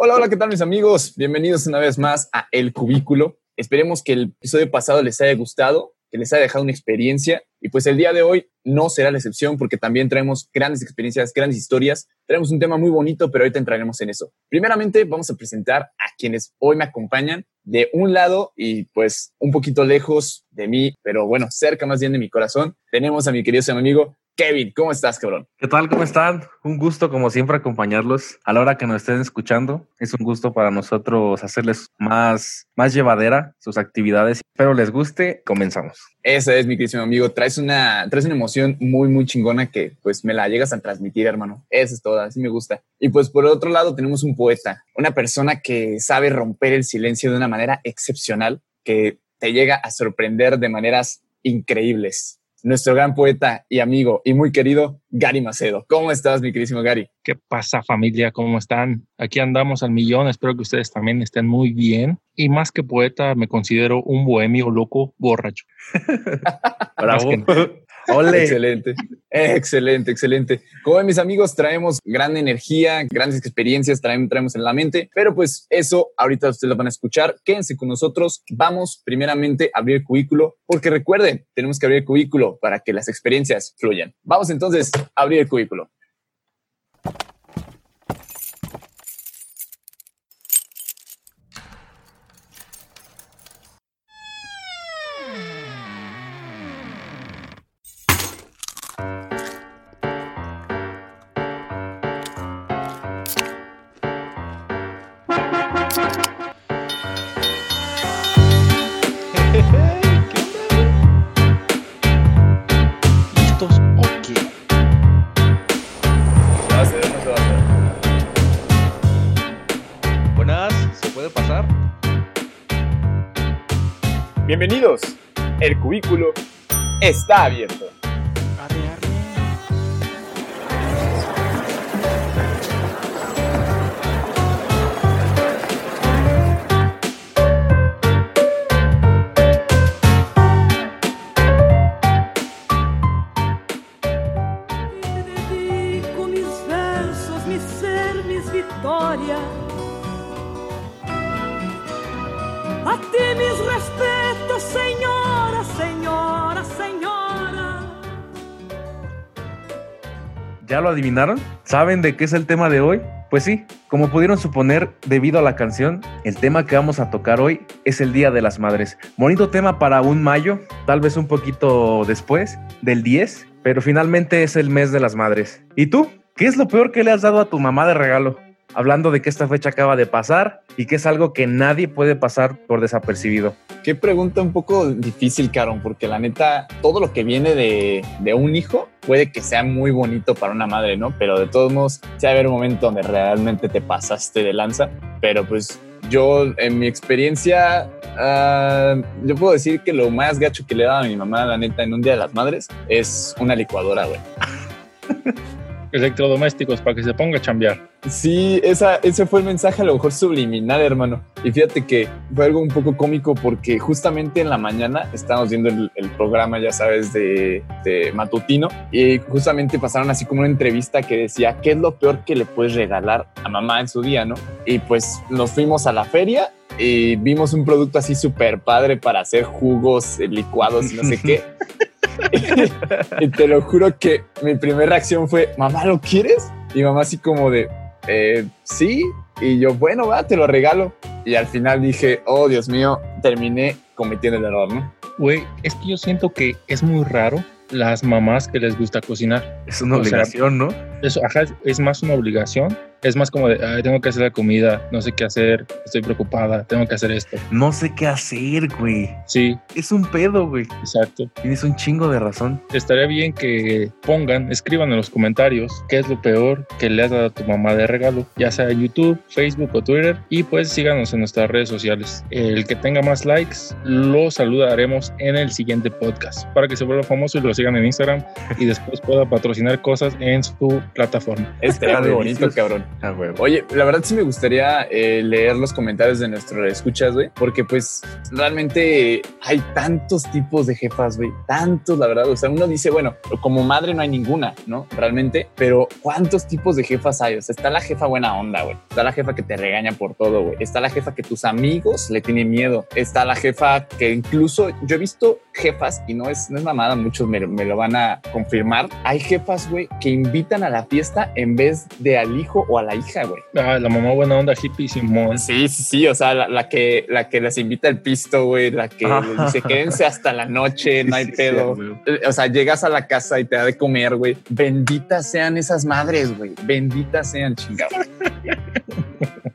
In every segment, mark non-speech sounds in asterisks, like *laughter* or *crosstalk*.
Hola, hola, ¿qué tal mis amigos? Bienvenidos una vez más a El Cubículo. Esperemos que el episodio pasado les haya gustado, que les haya dejado una experiencia y pues el día de hoy no será la excepción porque también traemos grandes experiencias, grandes historias. Traemos un tema muy bonito, pero ahorita entraremos en eso. Primeramente vamos a presentar a quienes hoy me acompañan de un lado y pues un poquito lejos de mí, pero bueno, cerca más bien de mi corazón. Tenemos a mi querido amigo Kevin, ¿cómo estás, cabrón? ¿Qué tal? ¿Cómo están? Un gusto, como siempre, acompañarlos a la hora que nos estén escuchando. Es un gusto para nosotros hacerles más, más llevadera sus actividades. Espero les guste. Comenzamos. Esa es, mi querido amigo. Traes una, traes una emoción muy, muy chingona que pues me la llegas a transmitir, hermano. Esa es toda, así me gusta. Y pues por otro lado tenemos un poeta, una persona que sabe romper el silencio de una manera excepcional, que te llega a sorprender de maneras increíbles nuestro gran poeta y amigo y muy querido Gary Macedo. ¿Cómo estás, mi queridísimo Gary? ¿Qué pasa, familia? ¿Cómo están? Aquí andamos al millón. Espero que ustedes también estén muy bien. Y más que poeta, me considero un bohemio loco borracho. *laughs* Bravo. Excelente, excelente, excelente. Como ven, mis amigos, traemos gran energía, grandes experiencias, traemos en la mente, pero pues eso ahorita ustedes lo van a escuchar. Quédense con nosotros. Vamos primeramente a abrir el cubículo, porque recuerden, tenemos que abrir el cubículo para que las experiencias fluyan. Vamos entonces a abrir el cubículo. Está abierto. Adivinaron? ¿Saben de qué es el tema de hoy? Pues sí, como pudieron suponer debido a la canción, el tema que vamos a tocar hoy es el Día de las Madres. Bonito tema para un mayo, tal vez un poquito después del 10, pero finalmente es el mes de las madres. ¿Y tú? ¿Qué es lo peor que le has dado a tu mamá de regalo? Hablando de que esta fecha acaba de pasar y que es algo que nadie puede pasar por desapercibido. Qué pregunta un poco difícil, Caron, porque la neta, todo lo que viene de, de un hijo puede que sea muy bonito para una madre, ¿no? Pero de todos modos, sí va a haber un momento donde realmente te pasaste de lanza. Pero pues yo, en mi experiencia, uh, yo puedo decir que lo más gacho que le dado a mi mamá, la neta, en un día de las madres, es una licuadora, güey. *laughs* electrodomésticos para que se ponga a chambear. Sí, esa, ese fue el mensaje a lo mejor subliminal, hermano. Y fíjate que fue algo un poco cómico porque justamente en la mañana estábamos viendo el, programa, ya sabes, de, de, matutino y justamente pasaron así como una entrevista que decía, ¿qué es lo peor que le puedes regalar a mamá en su día, no? Y pues nos fuimos a la feria y vimos un producto así súper padre para hacer jugos, licuados y no sé qué. *laughs* *laughs* y te lo juro que mi primera reacción fue, mamá, ¿lo quieres? Y mamá así como de, eh, sí. Y yo, bueno, va, te lo regalo. Y al final dije, oh, Dios mío, terminé cometiendo el error, ¿no? Güey, es que yo siento que es muy raro las mamás que les gusta cocinar. Es una obligación, ¿no? Eso, ajá, es más una obligación es más como de, Ay, tengo que hacer la comida, no sé qué hacer, estoy preocupada, tengo que hacer esto. No sé qué hacer, güey. Sí. Es un pedo, güey. Exacto. Tienes un chingo de razón. Estaría bien que pongan, escriban en los comentarios qué es lo peor que le has dado a tu mamá de regalo, ya sea YouTube, Facebook o Twitter, y pues síganos en nuestras redes sociales. El que tenga más likes, lo saludaremos en el siguiente podcast para que se vuelva famoso y lo sigan en Instagram y después pueda patrocinar cosas en su plataforma. Este Está muy bonito, cabrón. Ah. Oye, la verdad sí me gustaría eh, leer los comentarios de nuestro escuchas, güey, porque pues realmente hay tantos tipos de jefas, güey, tantos, la verdad. O sea, uno dice, bueno, como madre no hay ninguna, ¿no? Realmente, pero ¿cuántos tipos de jefas hay? O sea, está la jefa buena onda, güey. Está la jefa que te regaña por todo, güey. Está la jefa que tus amigos le tienen miedo. Está la jefa que incluso yo he visto jefas y no es, no es mamada, muchos me, me lo van a confirmar. Hay jefas, güey, que invitan a la fiesta en vez de al hijo o a la hija, güey. Ah, la mamá buena onda hippie Simón. Sí, sí, sí. O sea, la, la que, la que les invita el pisto, güey, la que les dice quédense hasta la noche, no hay Sí, pedo. sí. Eh, O sea, llegas a la casa y te da de comer, güey. Benditas sean esas madres, güey. Benditas sean, chingados. *laughs*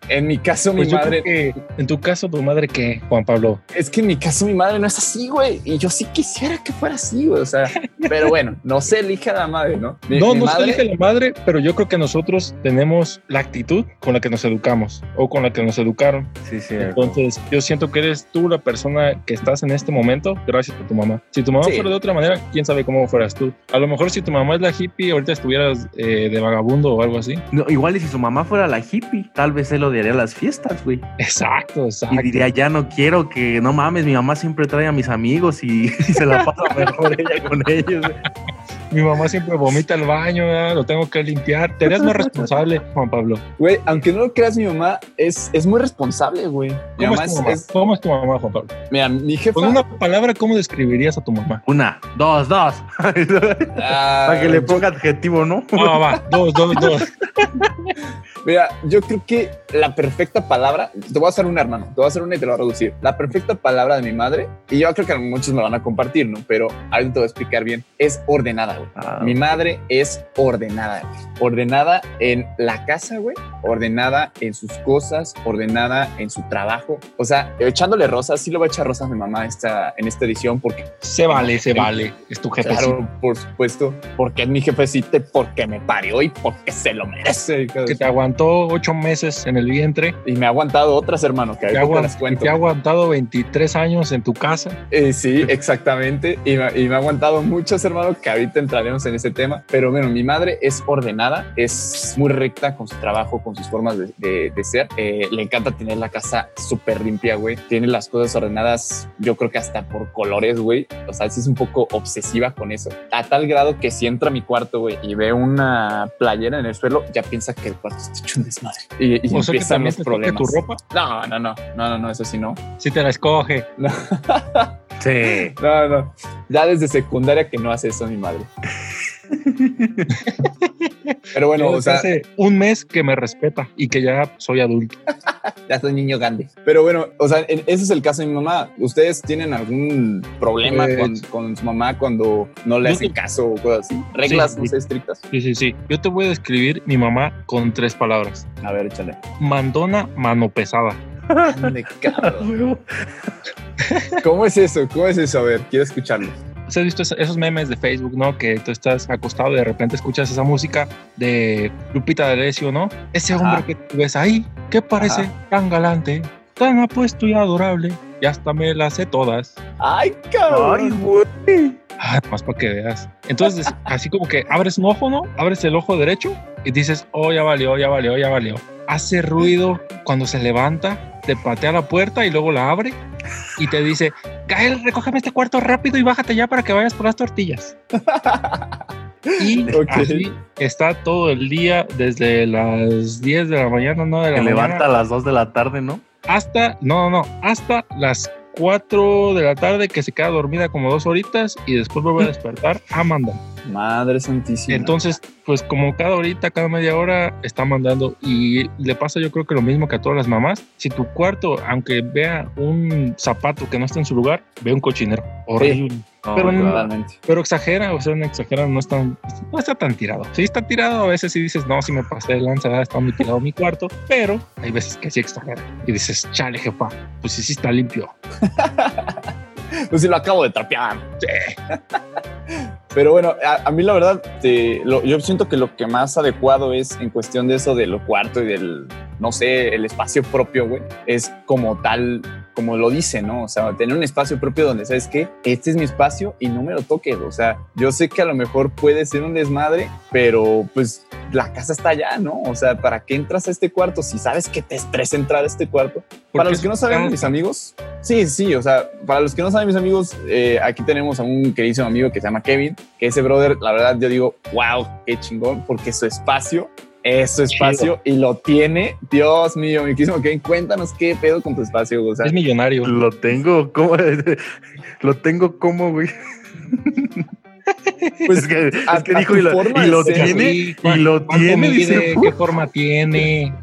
En mi caso, Pues mi yo madre, que en tu caso, tu madre, ¿qué, Juan Pablo? es que en mi caso, mi madre no es así, güey. Y yo sí quisiera que fuera así, güey. O sea, pero bueno, no se elige a la madre, ¿no? Mi- no, mi no se elige la madre, pero yo creo que nosotros tenemos la actitud con la que nos educamos o con la que nos educaron. Sí, sí. Entonces, yo siento que eres tú la persona que estás en este momento gracias a tu mamá. Si tu mamá Sí. fuera de otra manera, quién sabe cómo fueras tú. A lo mejor si tu mamá es la hippie, ahorita estuvieras eh, de vagabundo o algo así. No, igual y si su mamá fuera la hippie, tal vez él odiaría las fiestas, güey. Exacto, exacto. Y diría, ya no quiero que, no mames, mi mamá siempre trae a mis amigos y, *laughs* y se la pasa mejor ella con ellos. güey. Mi mamá siempre vomita el baño, ¿verdad? lo tengo que limpiar. Te eres más responsable, Juan Pablo. Güey, aunque no lo creas, mi mamá es, es muy responsable, güey. Mi ¿Cómo mamá es tu mamá? es- ¿Cómo es tu mamá, Juan Pablo? mira, mi jefa. Con una palabra, ¿cómo describirías a tu mamá? Una, dos, dos. Ah, *laughs* Para que le yo- ponga adjetivo, ¿no? Ah, va, dos, dos, dos. *laughs* Mira, yo creo que la perfecta palabra, te voy a hacer una, hermano, te voy a hacer una y te lo voy a reducir. La perfecta palabra de mi madre, y yo creo que muchos me van a compartir, ¿no? Pero ahorita te voy a explicar bien, es ordenada, güey. Ah, Mi madre es ordenada, güey. Ordenada en la casa, güey. Ordenada en sus cosas, ordenada en su trabajo. O sea, echándole rosas, sí le voy a echar rosas a mi mamá esta, en esta edición porque Se vale, se vale. Es tu jefe. Claro, por supuesto, porque es mi jefecita, porque me parió y porque se lo merece. Que te aguantó ocho meses en el vientre. Y me ha aguantado otras, hermano, que Te, las cuento. te ha aguantado 23 años en tu casa. Eh, sí, exactamente. Y me, y me ha aguantado muchos, hermano, que ahorita entraremos en ese tema. Pero bueno, mi madre es ordenada, es muy recta con su trabajo, con sus formas de, de- de ser. Eh, le encanta tener la casa súper limpia, güey. Tiene las cosas ordenadas, yo creo que hasta por colores, güey. O sea, sí es un poco obsesiva con eso. A tal grado que si entra a mi cuarto, güey, y ve una playera en el suelo, ya piensa que el cuarto está hecho un desmadre. Y, y O sea que también te problemas. tu ropa. No, no, no, no, no, no, eso sí no. Si te la escoge. No. *laughs* *laughs* Sí. No, no. Ya desde secundaria que no hace eso mi madre. Pero bueno, o sea, hace un mes que me respeta y que ya soy adulto. *laughs* ya soy niño grande. Pero bueno, o sea, ese es el caso de mi mamá. ¿Ustedes tienen algún problema Pues- con, con su mamá cuando no le hacen te- caso o cosas así? ¿Reglas, Sí. no sé, estrictas? Sí, sí, sí. Yo te voy a describir mi mamá con tres palabras. A ver, échale. Mandona, mano pesada. *laughs* ¿Cómo es eso? ¿Cómo es eso? A ver, quiero escucharlo. ¿Has visto es- esos memes de Facebook, no? Que tú estás acostado y de repente escuchas esa música de Lupita D'Alessio, ¿no? Ese hombre Ajá. que tú ves ahí, que parece Ajá. tan galante, tan apuesto y adorable, y hasta me las sé todas. ¡Ay, Ay, cabrón! güey. Ah, más para que veas. Entonces, *laughs* así como que abres un ojo, ¿no? Abres el ojo derecho y dices, oh, ya valió, ya valió, ya valió. Hace ruido cuando se levanta, te patea la puerta y luego la abre y te dice, Gael, recógeme este cuarto rápido y bájate ya para que vayas por las tortillas. Y *laughs* así está todo el día, desde las 10 de la mañana, no de la Que mañana, levanta a las 2 de la tarde, ¿no? hasta, no, no, no, hasta las 4 de la tarde que se queda dormida como dos horitas y después vuelve a *laughs* despertar a mandar. Madre santísima. Entonces, pues como cada horita, cada media hora está mandando y le pasa yo creo que lo mismo que a todas las mamás. Si tu cuarto, aunque vea un zapato que no está en su lugar, ve un cochinero horrible. No, Pero no-. Pero exagera, o sea, no exagera, no, está, no está tan tirado. Sí está tirado, a veces sí dices, no, si me pasé de lanza, está muy tirado mi cuarto, pero hay veces que sí exagera. Y dices, chale, jefa, pues sí, sí está limpio. *laughs* Pues sí, lo acabo de trapear. Pero bueno, a, mí la verdad, yo siento que lo que más adecuado es en cuestión de eso de lo cuarto y del, no sé, el espacio propio, güey, es como tal como lo dice, ¿no? O sea, tener un espacio propio donde, ¿sabes qué? Este es mi espacio y no me lo toques. O sea, yo sé que a lo mejor puede ser un desmadre, pero pues la casa está allá, ¿no? O sea, ¿para qué entras a este cuarto si sabes que te estresa entrar a este cuarto? Para los que no saben, mis amigos, sí, sí, o sea, para los que no saben, mis amigos, eh, aquí tenemos a un queridísimo amigo que se llama Kevin, que ese brother, la verdad, yo digo, wow, qué chingón, porque su espacio es su espacio y lo tiene. Dios mío, mi querido Kevin, cuéntanos qué pedo con tu espacio. O sea, es millonario. Lo tengo, ¿cómo? *laughs* lo tengo como, güey. *laughs* Pues es que, es que dijo y lo, y lo tiene, y lo tiene, dice, ¿qué forma tiene?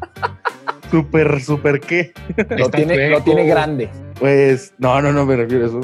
Súper, súper qué. Lo tiene, lo tiene grande. Pues, no, no, no me refiero a eso.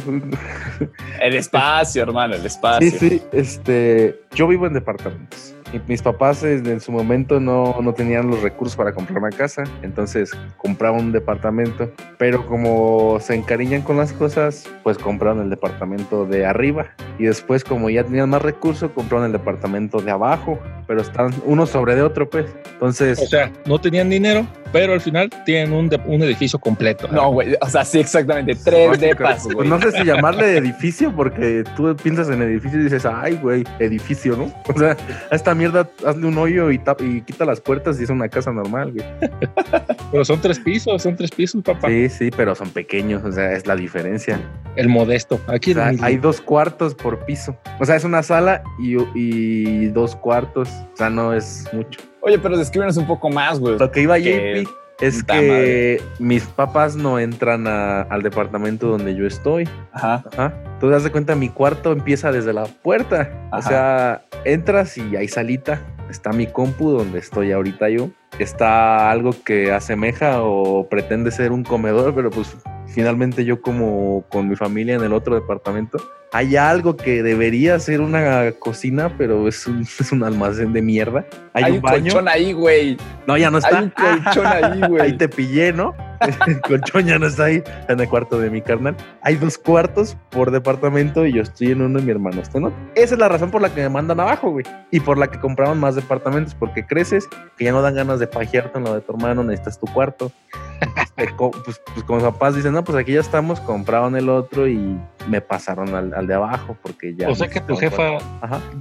El espacio, hermano, el espacio. Sí, sí, este, yo vivo en departamentos. Y mis papás en su momento no, no tenían los recursos para comprar una casa, entonces compraron un departamento, pero como se encariñan con las cosas, pues compraron el departamento de arriba y después como ya tenían más recursos, compraron el departamento de abajo, pero están uno sobre de otro, pues. Entonces... O sea, no tenían dinero, pero al final tienen un, un edificio completo. No, güey, o sea, sí, exactamente, tres depas. Pues no sé si llamarle edificio, porque tú piensas en edificio y dices, ay, güey, edificio, ¿no? O sea, esta mierda, hazle un hoyo y, y quita las puertas y es una casa normal, güey. *laughs* pero son tres pisos, son tres pisos, papá. Sí, sí, pero son pequeños, o sea, es la diferencia. El modesto. Aquí hay dos cuartos por piso. O sea, es una sala y, y dos cuartos. O sea, no es mucho. Oye, pero descríbenos un poco más, güey. Lo que iba que... Es que mis papás no entran al departamento donde yo estoy. Ajá. Ajá. Tú te das de cuenta, mi cuarto empieza desde la puerta. O sea, entras y hay salita. Está mi compu donde estoy ahorita yo. Está algo que asemeja o pretende ser un comedor, pero pues finalmente yo como con mi familia en el otro departamento hay algo que debería ser una cocina, pero es un, *laughs* es un almacén de mierda. Hay, un, colchón ahí, güey. No, ya no está. Hay un colchón ahí, *laughs* güey. Ahí te pillé, ¿no? *laughs* Ya no está ahí, en el cuarto de mi carnal. Hay dos cuartos por departamento y yo estoy en uno y mi hermano está en otro. Esa es la razón por la que me mandan abajo, güey. Y por la que compraron más departamentos, porque creces, que ya no dan ganas de pajearte en lo de tu hermano, necesitas tu cuarto. pues, pues, pues con mis papás dicen, no, pues aquí ya estamos, compraron el otro y me pasaron al, de abajo porque ya... O sea que tu jefa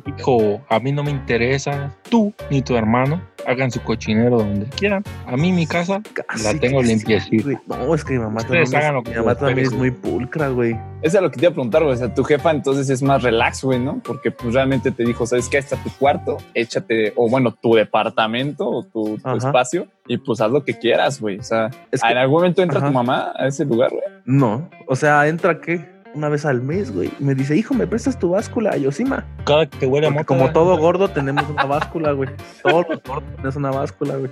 dijo, a mí no me interesa tú ni tu hermano, hagan su cochinero donde quieran. A mí mi casa la tengo limpiecita. no, es que mi mamá también, es, mi mamá también es muy pulcra, güey. Eso es lo que te iba a preguntar, güey. O sea, tu jefa entonces es más relax, güey, ¿no? Porque pues realmente te dijo, ¿sabes qué? Está tu cuarto, échate, o bueno, tu departamento o tu, espacio y pues haz lo que quieras, güey. O sea, ¿en algún momento entra tu mamá a ese lugar, güey? No, o sea, ¿entra qué? Una vez al mes, güey. Me dice, hijo, ¿me prestas tu báscula, Yosima? Cada que huele a Como todo gordo tenemos una báscula, güey. Todos los gordos tenemos una báscula, güey.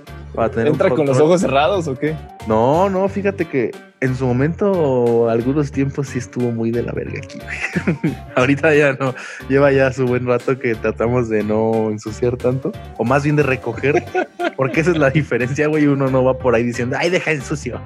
¿Entra con los ojos cerrados o qué? No, no, fíjate que en su momento, algunos tiempos sí estuvo muy de la verga aquí, güey. *laughs* Ahorita ya no. Lleva ya su buen rato que tratamos de no ensuciar tanto. O más bien de recoger. Porque esa es la diferencia, güey. Uno no va por ahí diciendo, ay, deja el sucio.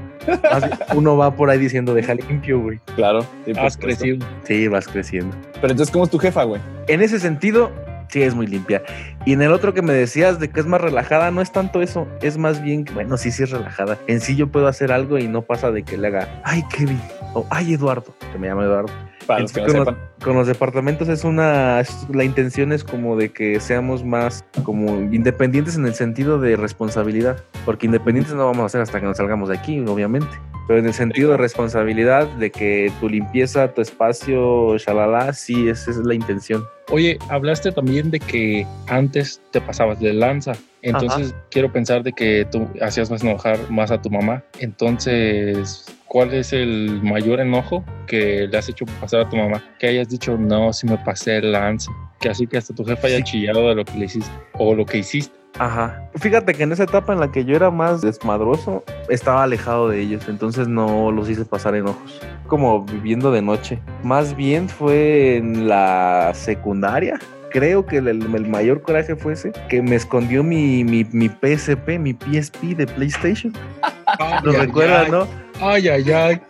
uno va por ahí diciendo, deja limpio, güey. Claro. vas creciendo. Sí, vas creciendo. Pero entonces, ¿cómo es tu jefa, güey? En ese sentido, sí es muy limpia. Y en el otro que me decías de que es más relajada, no es tanto eso, es más bien bueno, sí, sí es relajada. En sí yo puedo hacer algo y no pasa de que le haga, ay, Kevin, o ay, Eduardo, que me llama Eduardo. Para los que no con, con, los departamentos es una, la intención es como de que seamos más como independientes en el sentido de responsabilidad, porque independientes no vamos a hacer hasta que nos salgamos de aquí, obviamente pero en el sentido de responsabilidad, de que tu limpieza, tu espacio, shalala, sí, esa es la intención. Oye, hablaste también de que antes te pasabas de lanza. Entonces quiero pensar de que tú hacías más enojar más a tu mamá. Entonces, ¿cuál es el mayor enojo que le has hecho pasar a tu mamá? Que hayas dicho, no, si me pasé el lanza. Que así que hasta tu jefa haya chillado de lo que le hiciste o lo que hiciste. Ajá. Fíjate que en esa etapa en la que yo era más desmadroso, estaba alejado de ellos, entonces no los hice pasar enojos. Como viviendo de noche. Más bien fue en la secundaria. Creo que el, mayor coraje fue ese, que me escondió mi, mi, mi PSP, mi PSP de PlayStation. *laughs* ¿Lo recuerdas, no? Ay, ay, ay.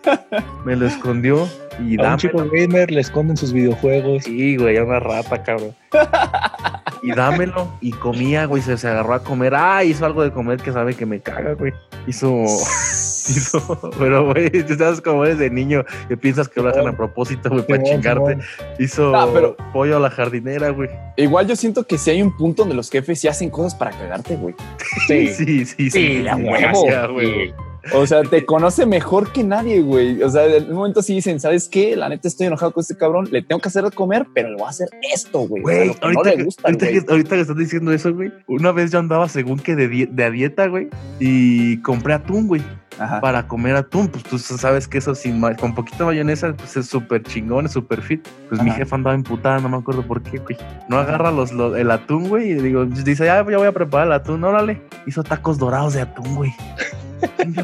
Me lo escondió y a un chico gamer le esconden sus videojuegos. Sí, güey, a una rata, cabrón. *laughs* y dámelo. Y comía, güey, se, se agarró a comer. Ah, hizo algo de comer que sabe que me caga, güey. Hizo. *laughs* Hizo, *laughs* pero, güey, tú sabes como eres de niño que piensas que lo hacen a propósito, güey, para chingarte. Hizo Ah, pero- pollo a la jardinera, güey. Igual yo siento que si hay un punto donde los jefes sí hacen cosas para cagarte, güey. *laughs* Sí, Sí, sí, sí. sí, a huevo. güey. O sea, te conoce mejor que nadie, güey. O sea, en un momento sí dicen, ¿sabes qué? La neta estoy enojado con este cabrón. Le tengo que hacer de comer, pero le voy a hacer esto, güey. O sea, ahorita, no le gusta, ahorita, güey. que, ahorita que estás diciendo eso, güey. Una vez yo andaba según que de, de a dieta, güey. Y compré atún, güey. Ajá. Para comer atún. Pues tú sabes que eso sin con poquita mayonesa, pues es súper chingón, es súper fit. Pues mi jefa andaba emputada, no me acuerdo por qué, güey. No agarra los, los- el atún, güey. Y digo, dice, ya, ya voy a preparar el atún, órale. Hizo tacos dorados de atún, güey.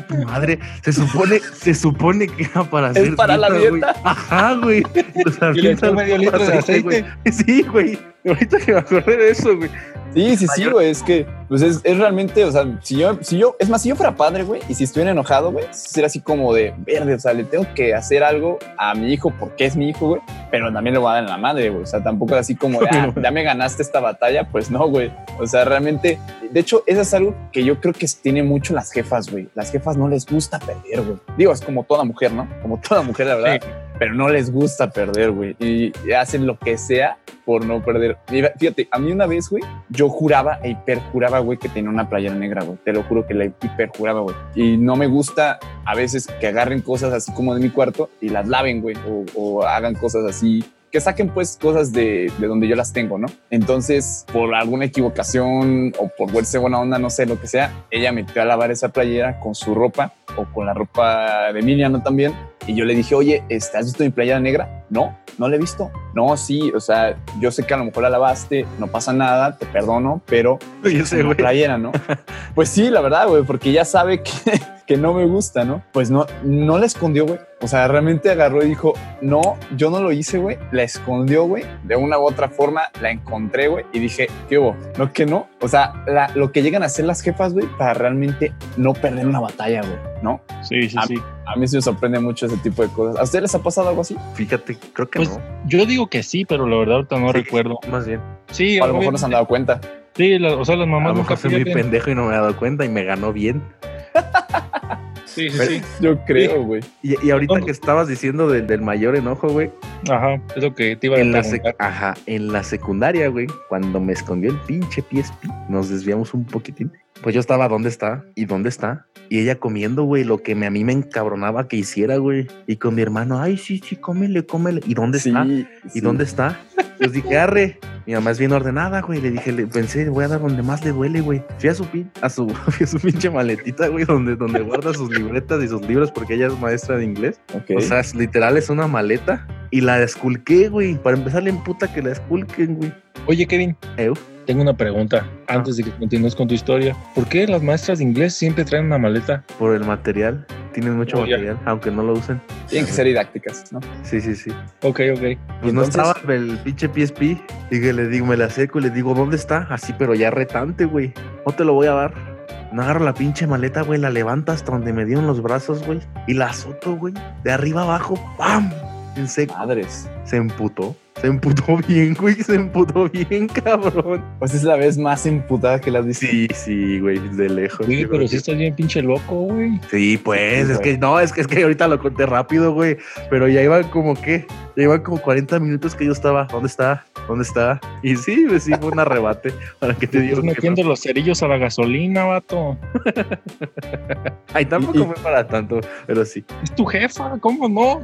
Tu madre. Se supone, se supone que era para ¿Es hacer para la güey. dieta? Ajá, güey. Los Y le echó avientan medio por litro de aceite. güey. Sí, güey. *laughs* Ahorita que me acordé de eso, güey. Sí, sí, sí, güey. Es que, pues es, es realmente, o sea, si yo, si yo, es más, si yo fuera padre, güey, y si estuviera enojado, güey, sería así como de verde, o sea, le tengo que hacer algo a mi hijo porque es mi hijo, güey, pero también le voy a dar en la madre, güey. O sea, tampoco es así como de, *laughs* ah, ya me ganaste esta batalla, pues no, güey. O sea, realmente, de hecho, eso es algo que yo creo que tiene mucho las jefas, güey. Las jefas no les gusta perder, güey. Digo, es como toda mujer, ¿no? Como toda mujer, la verdad. Pero no les gusta perder, güey. Y hacen lo que sea por no perder. Fíjate, a mí una vez, güey, yo juraba e hiperjuraba, güey, que tenía una playera negra, güey. Te lo juro que la hiperjuraba, güey. Y no me gusta a veces que agarren cosas así como de mi cuarto y las laven, güey. O, o hagan cosas así. Que saquen pues cosas de, de donde yo las tengo, ¿no? Entonces, por alguna equivocación o por verse buena onda, no sé, lo que sea, ella metió a lavar esa playera con su ropa o con la ropa de Emiliano también. Y yo le dije, oye, este, ¿has visto mi playera negra? No, no la he visto. No, sí, o sea, yo sé que a lo mejor la lavaste, no pasa nada, te perdono, pero Yo sé, una güey. playera, ¿no? *laughs* pues sí, la verdad, güey, porque ya sabe que, *laughs* que no me gusta, ¿no? Pues no, no la escondió, güey. O sea, realmente agarró y dijo, no, yo no lo hice, güey. La escondió, güey. De una u otra forma la encontré, güey. Y dije, ¿qué hubo? No, que no. O sea, la- lo que llegan a hacer las jefas, güey, para realmente no perder una batalla, güey, ¿no? Sí, sí, Ah, sí. A mí sí me sorprende mucho ese tipo de cosas. ¿A ustedes les ha pasado algo así? Fíjate, creo que Pues, no. Yo digo que sí, pero la verdad ahorita no Sí, recuerdo. Más bien. Sí, a lo mejor no se han dado cuenta. Sí, la- o sea, las A mamás lo nunca mejor soy muy pendejo y no me he dado cuenta y me ganó bien. Sí, sí, Pero- sí. Yo creo, güey. Y, y ahorita No. que estabas diciendo del, del mayor enojo, güey, Ajá, es lo que te iba a en la, ajá, en la secundaria, güey, cuando me escondió el pinche PSP, nos desviamos un poquitín. Pues yo estaba, ¿dónde está? ¿Y dónde está? Y ella comiendo, güey, lo que me, a mí me encabronaba que hiciera, güey. Y con mi hermano, ay, sí, sí, cómele, cómele. ¿Y dónde está? ¿Y sí. dónde está? Pues dije, arre. Mi mamá es bien ordenada, güey. Le dije, le pensé, voy a dar donde más le duele, güey. Fui a su, pin- a su, *laughs* fui a su pinche maletita, güey, donde, donde guarda sus libretas y sus libros porque ella es maestra de inglés. O sea, es, literal es una maleta y la desculqué, güey. Para empezar, le emputa que la esculquen, güey. Oye, Kevin, Eu. Tengo una pregunta antes de que continúes con tu historia. ¿Por qué las maestras de inglés siempre traen una maleta? Por el material. Tienen mucho Oh, ya. material, aunque no lo usen. Tienen que ser didácticas, ¿no? Sí, sí, sí. Ok, ok. Pues no estaba el pinche PSP. Y que le digo, me la acerco y le digo, ¿dónde está? Así, pero ya retante, güey. No te lo voy a dar. No agarro la pinche maleta, güey, la levanto hasta donde me dieron los brazos, güey. Y la azoto, güey. De arriba abajo, ¡pam! En seco. Madres. Se emputó. Se emputó *laughs* bien, güey. Se emputó bien, cabrón. Pues es la vez más emputada que las visto. Sí, sí, güey, de lejos. Yo pero si que- estás bien pinche loco, güey. Sí, pues, Sí, es güey. que no, es que es que ahorita lo conté rápido, güey. Pero ya iban como que, ya iban como 40 minutos que yo estaba. ¿Dónde está? ¿Dónde está? Y sí, pues, sí, fue un arrebate. *laughs* Para que te digo Estás que metiendo los cerillos a la gasolina, vato. *laughs* Ay, tampoco y- fue para tanto, pero sí. Es tu jefa, ¿cómo no?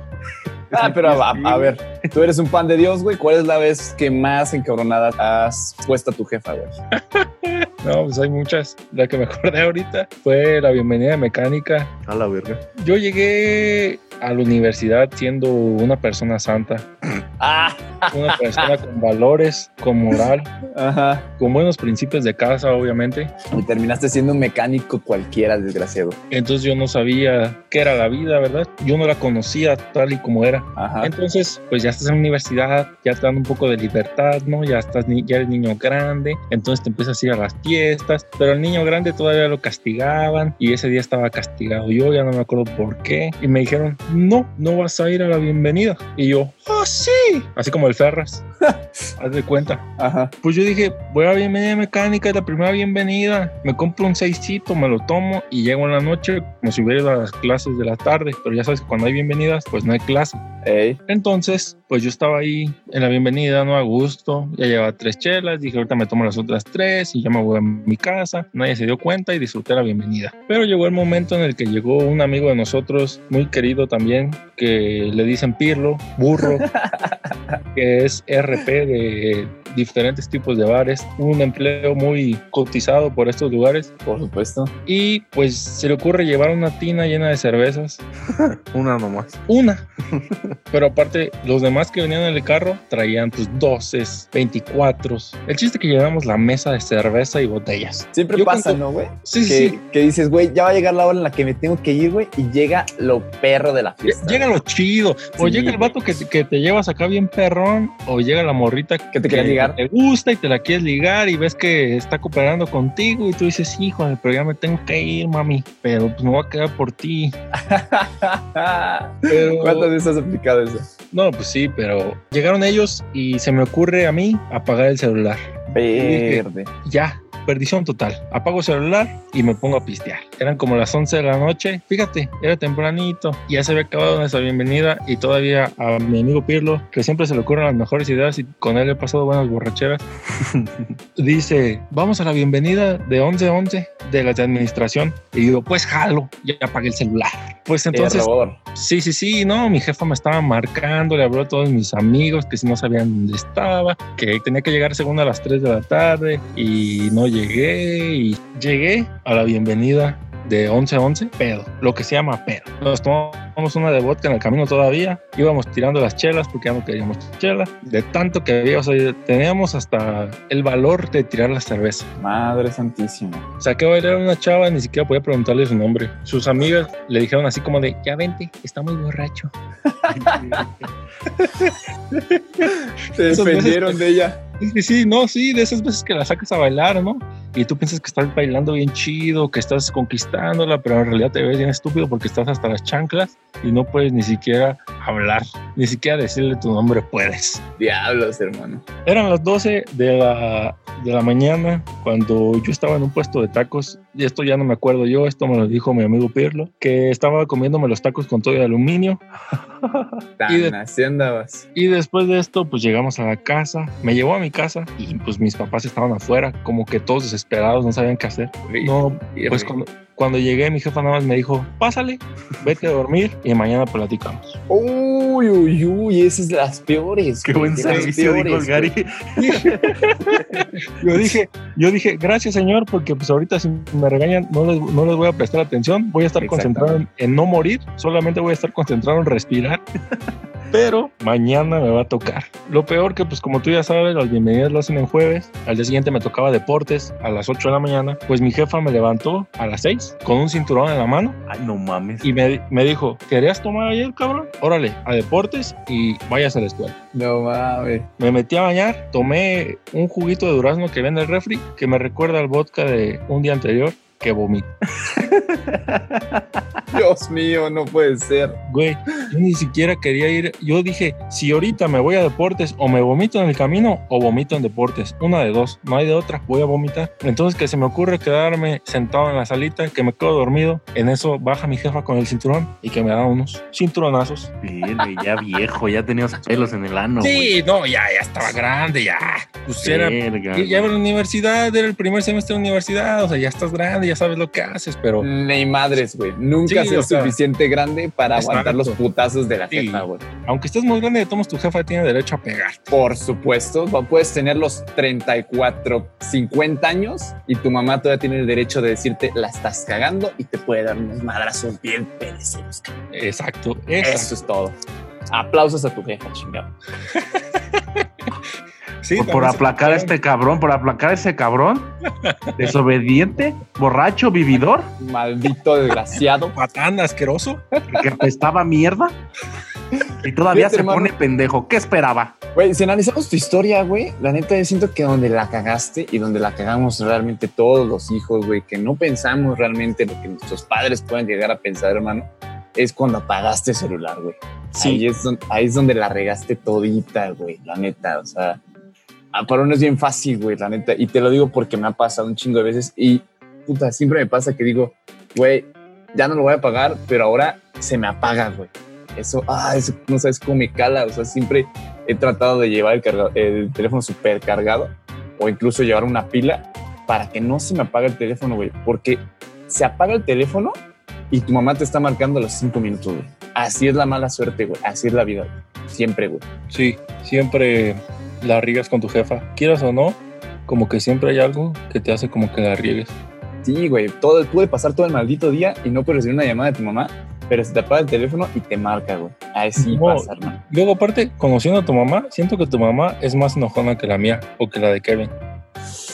Ah, pero a, ver, tú eres un pan de Dios, güey. ¿Cuál es la vez que más encabronada has puesto a tu jefa, güey? *laughs* No, pues hay muchas. La que me acordé ahorita fue la bienvenida de mecánica. A la verga. Yo llegué a la universidad siendo una persona santa, *coughs* Ah, una persona con valores, con moral, ajá. con buenos principios de casa, obviamente. Y terminaste siendo un mecánico cualquiera, desgraciado. Entonces yo no sabía qué era la vida, ¿verdad? Yo no la conocía tal y como era. Ajá. Entonces, pues ya estás en la universidad, ya te dan un poco de libertad, ¿no? Ya estás, ni- ya eres niño grande, entonces te empiezas a ir a las fiestas, pero el niño grande todavía lo castigaban y ese día estaba castigado yo, ya no me acuerdo por qué, y me dijeron, no, no vas a ir a la bienvenida. Y yo, oh sí, así como el Ferras. *laughs* Haz de cuenta. Ajá. Pues yo dije, voy a bienvenida mecánica, es la primera bienvenida. Me compro un seisito, me lo tomo y llego en la noche como si hubiera ido a las clases de la tarde. Pero ya sabes que cuando hay bienvenidas, pues no hay clase. Entonces, pues yo estaba ahí en la bienvenida, no a gusto. Ya llevaba tres chelas, dije, ahorita me tomo las otras tres y ya me voy a mi casa. Nadie se dio cuenta y disfruté la bienvenida. Pero llegó el momento en el que llegó un amigo de nosotros, muy querido también, que le dicen Pirlo, burro, *laughs* que es RP de diferentes tipos de bares, un empleo muy cotizado por estos lugares Por supuesto. y pues se le ocurre llevar una tina llena de cervezas *laughs* Una nomás. una. *laughs* Pero aparte, los demás que venían en el carro traían pues 12, 24. El chiste que llevamos la mesa de cerveza y botellas. Siempre Yo pasa, cuento- ¿no, güey? Sí, sí, Que, sí. que dices, güey, ya va a llegar la hora en la que me tengo que ir, güey, y llega lo perro de la fiesta. Llega lo chido. O Sí, llega el vato que, que te llevas acá bien perrón. O llega la morrita Que te quería ligar. te gusta y te la quieres ligar y ves que está cooperando contigo. Y tú dices, híjole, pero ya me tengo que ir, mami. Pero pues me voy a quedar por ti. *laughs* Pero- ¿Cuántas veces has No, pues sí, pero llegaron ellos y se me ocurre a mí apagar el celular. Verde. ya, perdición total. Apago el celular y me pongo a pistear. Eran como las 11 de la noche. Fíjate, era tempranito. Ya se había acabado nuestra bienvenida y todavía a mi amigo Pirlo, que siempre se le ocurren las mejores ideas y con él he pasado buenas borracheras, *laughs* dice, vamos a la bienvenida de 11-11 de la de administración. Y digo, pues jalo, ya apagué el celular. Pues entonces. Sí, sí, sí, no, mi jefa me estaba marcando, le habló a todos mis amigos que si no sabían dónde estaba, que tenía que llegar según a las 3 de la tarde y no llegué y llegué a la bienvenida de 11-11, pedo, lo que se llama pedo. Nos tomamos una de vodka en el camino todavía, íbamos tirando las chelas porque ya no queríamos chela, de tanto que había, o sea, teníamos hasta el valor de tirar la cerveza. Madre santísima. Saqué a bailar a una chava, ni siquiera podía preguntarle su nombre. Sus amigas le dijeron así como de, ya vente, está muy borracho. Se defendieron de ella. Sí, sí, no, sí, de esas veces que la sacas a bailar, ¿no? Y tú piensas que estás bailando bien chido, que estás conquistándola, pero en realidad te ves bien estúpido porque estás hasta las chanclas y no puedes ni siquiera hablar, ni siquiera decirle tu nombre puedes. Diablos, hermano. Eran las 12 de la, de la mañana cuando yo estaba en un puesto de tacos, y esto ya no me acuerdo yo, esto me lo dijo mi amigo Pirlo, que estaba comiéndome los tacos con todo de aluminio *laughs* Y de- Tan así andabas. Y después de esto, pues llegamos a la casa, me llevó a mi casa y pues mis papás estaban afuera, como que todos desesperados, no sabían qué hacer. No, pues cuando, cuando llegué, mi jefa nada más me dijo, pásale, vete a dormir y mañana platicamos. Uy, uy, uy, esas son las peores. Qué güey, buen servicio, dijo el peores, Gary. güey. *laughs* Yo dije, yo dije, gracias señor, porque pues ahorita si me regañan no les, no les voy a prestar atención, voy a estar concentrado en, en no morir, solamente voy a estar concentrado en respirar. *laughs* Pero mañana me va a tocar. Lo peor que, pues como tú ya sabes, las bienvenidas lo hacen en jueves. Al día siguiente me tocaba deportes a las 8 de la mañana. Pues mi jefa me levantó a las 6 con un cinturón en la mano Ay, no mames. y me, me dijo, ¿querías tomar ayer, cabrón? Órale, a deportes y vayas a la escuela. No mames. Me metí a bañar, tomé un juguito de durazno que vende el refri, que me recuerda al vodka de un día anterior, que vomito. *laughs* Dios mío, no puede ser. Güey, yo ni siquiera quería ir. Yo dije, si ahorita me voy a deportes, o me vomito en el camino, o vomito en deportes. Una de dos, no hay de otra, voy a vomitar. Entonces, que se me ocurre quedarme sentado en la salita, que me quedo dormido. En eso baja mi jefa con el cinturón y que me da unos cinturonazos. Verga, ya viejo, ya tenías pelos en el ano. sí, no, ya, ya estaba grande, ya. Pues era Verga, ya en la universidad, era el primer semestre de universidad, o sea, ya estás grande, ya sabes lo que haces, pero Ni madres, güey. Nunca Sí, ser o sea, suficiente grande para exacto. aguantar los putazos de la Sí. jefa, güey. aunque estés muy grande de todos, tu jefa tiene derecho a pegar. Por supuesto, puedes tener los 34, 50 años y tu mamá todavía tiene el derecho de decirte la estás cagando y te puede dar unos madrazos bien perecidos. cabrón. Exacto, Eso eso. es todo. Aplausos a tu jefa, chingado. *laughs* Sí, Por, aplacar a este cabrón, por aplacar a ese cabrón. Desobediente, borracho, vividor, Maldito desgraciado. *laughs* patán asqueroso. que apestaba mierda. Y todavía Fíjate, se hermano. pone pendejo. ¿Qué esperaba? Güey, si analizamos tu historia, güey, la neta yo siento que donde la cagaste y donde la cagamos realmente todos los hijos, güey, que no pensamos realmente lo que nuestros padres pueden llegar a pensar, hermano, es cuando apagaste el celular, güey. Sí. Ahí, es donde, ahí es donde la regaste todita, güey, la neta. O sea, para uno es bien fácil, güey, la neta. Y te lo digo porque me ha pasado un chingo de veces y, puta, siempre me pasa que digo, güey, ya no lo voy a pagar, pero ahora se me apaga, güey. Eso, ah, eso no sabes cómo me cala. O sea, siempre he tratado de llevar el, carga- el teléfono súper cargado o incluso llevar una pila para que no se me apague el teléfono, güey. Porque se apaga el teléfono y tu mamá te está marcando a los cinco minutos, güey. Así es la mala suerte, güey. Así es la vida, güey. Siempre, güey. Sí, siempre la riegas con tu jefa. Quieras o no, como que siempre hay algo que te hace como que la riegues. Sí, güey. Todo, puede pasar todo el maldito día y no puedes recibir una llamada de tu mamá, pero se te apaga el teléfono y te marca, güey. Así No. pasa, hermano. Luego, aparte, conociendo a tu mamá, siento que tu mamá es más enojona que la mía o que la de Kevin.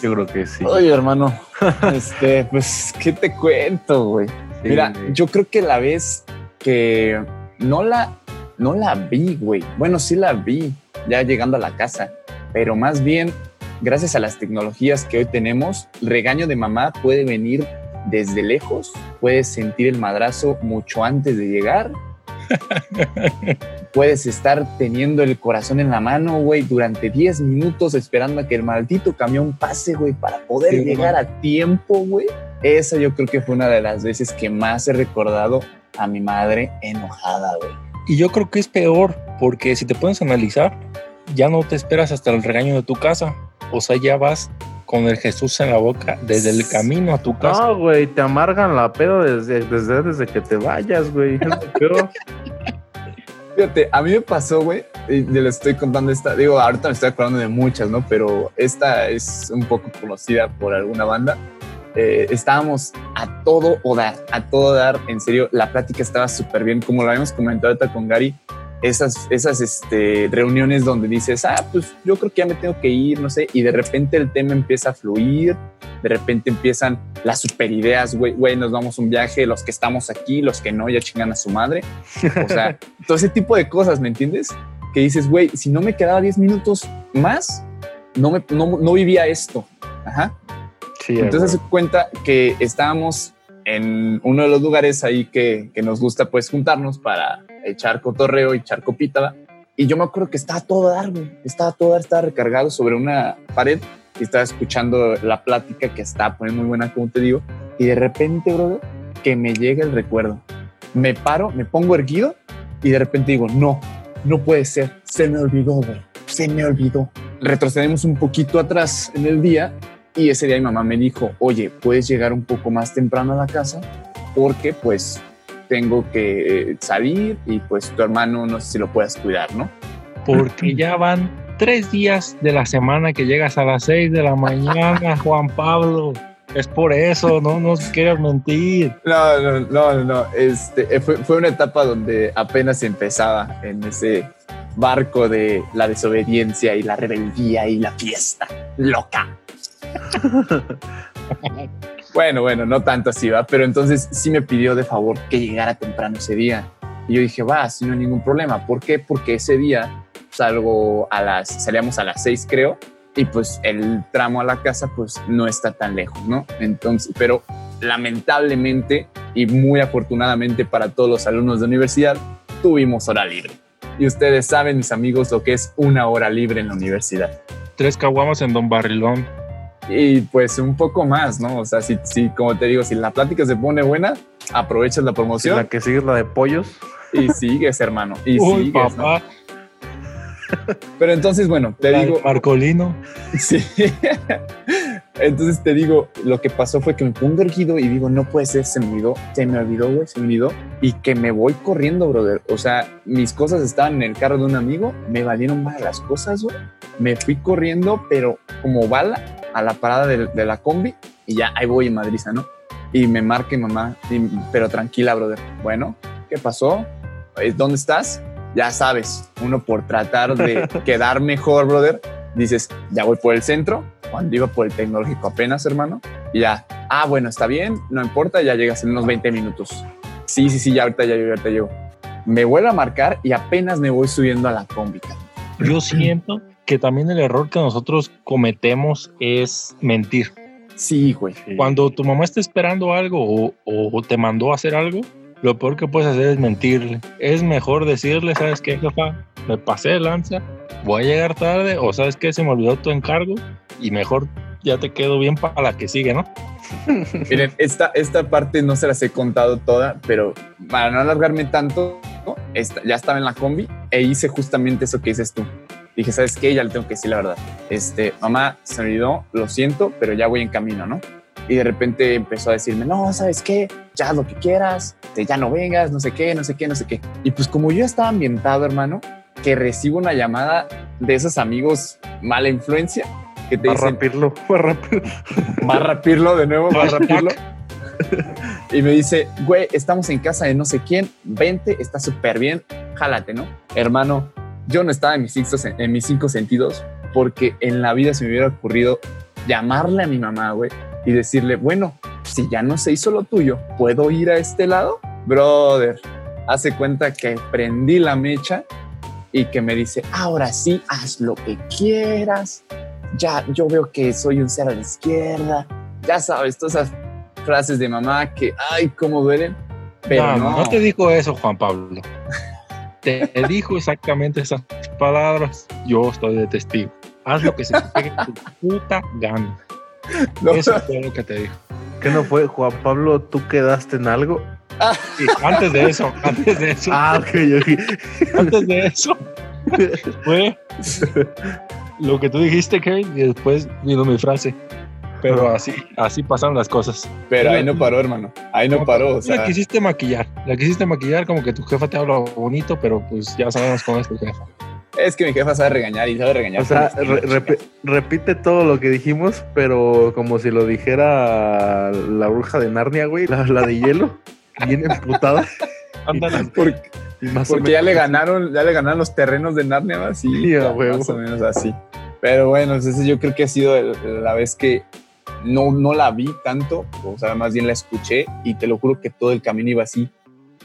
Yo creo que sí. Oye, hermano. *laughs* este, pues, ¿qué te cuento, güey? Sí, Mira, güey. yo creo que la vez que no la, no la vi, güey. Bueno, sí la vi ya llegando a la casa, pero más bien, gracias a las tecnologías que hoy tenemos, el regaño de mamá puede venir desde lejos, puedes sentir el madrazo mucho antes de llegar. *laughs* Puedes estar teniendo el corazón en la mano, güey, durante 10 minutos esperando a que el maldito camión pase, güey, para poder Sí, llegar a tiempo, güey. Esa yo creo que fue una de las veces que más he recordado a mi madre enojada, güey. Y yo creo que es peor, porque si te puedes analizar, ya no te esperas hasta el regaño de tu casa. O sea, ya vas con el Jesús en la boca desde el camino a tu casa. No, güey, te amargan la pedo desde, desde, desde que te vayas, güey. *laughs* Fíjate, a mí me pasó, güey, y le estoy contando esta, digo, ahorita me estoy acordando de muchas, ¿no? Pero esta es un poco conocida por alguna banda. Eh, estábamos a todo o dar, a todo dar, en serio, la plática estaba súper bien, como lo habíamos comentado ahorita con Gary, esas, esas este, reuniones donde dices, ah, pues yo creo que ya me tengo que ir, no sé, y de repente el tema empieza a fluir, de repente empiezan las super ideas, güey, güey, nos vamos a un viaje, los que estamos aquí, los que no, ya chingan a su madre. O sea, *laughs* todo ese tipo de cosas, ¿me entiendes? Que dices, güey, si no me quedaba 10 minutos más, no, me, no, no vivía esto. Ajá. Sí, Entonces se cuenta que estábamos en uno de los lugares ahí que, que nos gusta pues juntarnos para echar cotorreo y echar copita. ¿va? Y yo me acuerdo que estaba todo a dar, güey. Estaba todo dar, estaba recargado sobre una pared y estaba escuchando la plática que estaba poniendo muy buena, como te digo. Y de repente, brother, que me llega el recuerdo. Me paro, me pongo erguido y de repente digo, no, no puede ser. Se me olvidó, güey. Se me olvidó. Retrocedemos un poquito atrás en el día y ese día mi mamá me dijo, oye, puedes llegar un poco más temprano a la casa porque pues tengo que eh, salir y pues tu hermano no sé si lo puedas cuidar, ¿no? Porque ya van tres días de la semana que llegas a las seis de la mañana, *laughs* Juan Pablo. Es por eso, no nos quieras mentir. No, no, no, no. Este, eh, fue, fue una etapa donde apenas empezaba en ese barco de la desobediencia y la rebeldía y la fiesta loca. Bueno, bueno, no tanto así, va, pero entonces sí me pidió de favor que llegara temprano ese día. Y yo dije, va, si no hay ningún problema. ¿Por qué? Porque ese día salgo a las, salíamos a las seis, creo, y pues el tramo a la casa pues no está tan lejos, ¿no? Entonces, pero lamentablemente y muy afortunadamente para todos los alumnos de universidad, tuvimos hora libre. Y ustedes saben, mis amigos, lo que es una hora libre en la universidad. Tres caguamas en Don Barrilón. Y pues un poco más, ¿no? O sea, si, si como te digo, si la plática se pone buena, aprovechas la promoción la que sigue es la de pollos. y sigues, hermano. Y Uy, sigues, ¿no? papá. Pero entonces, bueno, te la digo, Marcolino. Sí. *laughs* Entonces te digo, lo que pasó fue que me pongo erguido y digo, no puede ser, se me olvidó, se me olvidó, güey, se me olvidó. Y que me voy corriendo, brother. O sea, mis cosas estaban en el carro de un amigo, me valieron mal las cosas, güey. Me fui corriendo, pero como bala, a la parada de, de la combi y ya ahí voy en Madriza, ¿no? Y me marque mamá, y- pero tranquila, brother. Bueno, ¿qué pasó? Eh, ¿Dónde estás? Ya sabes, uno por tratar de *laughs* quedar mejor, brother, dices, ya voy por el centro, cuando iba por el tecnológico apenas, hermano, y ya, ah, bueno, está bien, no importa, ya llegas en unos 20 minutos. Sí, sí, sí, ya ahorita ya ahorita llego. Me vuelvo a marcar y apenas me voy subiendo a la combi. Yo siento que también el error que nosotros cometemos es mentir. Sí, güey. Cuando tu mamá está esperando algo o, o te mandó a hacer algo, lo peor que puedes hacer es mentirle. Es mejor decirle, ¿sabes qué, jefa? Me pasé de lanza, voy a llegar tarde, o ¿sabes qué? Se me olvidó tu encargo y mejor ya te quedo bien para la que sigue, ¿no? *laughs* Miren, esta, esta parte no se las he contado toda, pero para no alargarme tanto. Esta- ya estaba en la combi e hice justamente eso que dices tú. Dije, ¿sabes qué? Ya le tengo que decir la verdad. Este, mamá, se olvidó, lo siento, pero ya voy en camino, ¿no? Y de repente empezó a decirme, no, ¿sabes qué? Ya lo que quieras, te- ya no vengas, no sé qué, no sé qué, no sé qué. Y pues como yo estaba ambientado, hermano, que recibo una llamada de esos amigos mala influencia que te Va a dicen, rapirlo, *laughs* va a rapirlo. va a rapirlo de nuevo, va a Hashtag. rapirlo. Y me dice, güey, estamos en casa de no sé quién, vente, está súper bien, jálate, ¿no? Hermano, yo no estaba en mis, cinco, en mis cinco sentidos porque en la vida se me hubiera ocurrido llamarle a mi mamá, güey, y decirle, bueno, si ya no se hizo lo tuyo, ¿puedo ir a este lado? Brother, hace cuenta que prendí la mecha y que me dice, ahora sí, haz lo que quieras. Ya, yo veo que soy un cero a la izquierda. Ya sabes, todas esas frases de mamá que, ay, cómo duelen. Pero no, no, no te dijo eso, Juan Pablo. Te *laughs* dijo exactamente esas palabras. Yo estoy de testigo. Haz lo que se te pegue tu puta gana. no. Eso fue lo que te dijo. ¿Qué no fue, Juan Pablo? ¿Tú quedaste en algo? *laughs* Sí, antes de eso, antes de eso, Ah, ok, ok. antes de eso, *laughs* fue lo que tú dijiste, Kevin, y después vino mi frase. Pero así, así pasaron las cosas. Pero ahí no paró, hermano. Ahí no paró. O la sea, quisiste maquillar, la quisiste maquillar como que tu jefa te habla bonito, pero pues ya sabemos cómo es tu jefa. es que mi jefa sabe regañar y sabe regañar. O sea, re- repi- repite todo lo que dijimos, pero como si lo dijera la bruja de Narnia, güey, la, la de hielo, bien emputada. *laughs* Ándale. *laughs* Porque, más ya le ganaron, ya le ganaron los terrenos de Narnia, así, Sí, a huevo. más o menos así. Pero bueno, entonces yo creo que ha sido el- la vez que no, no la vi tanto, o sea, más bien la escuché y te lo juro que todo el camino iba así.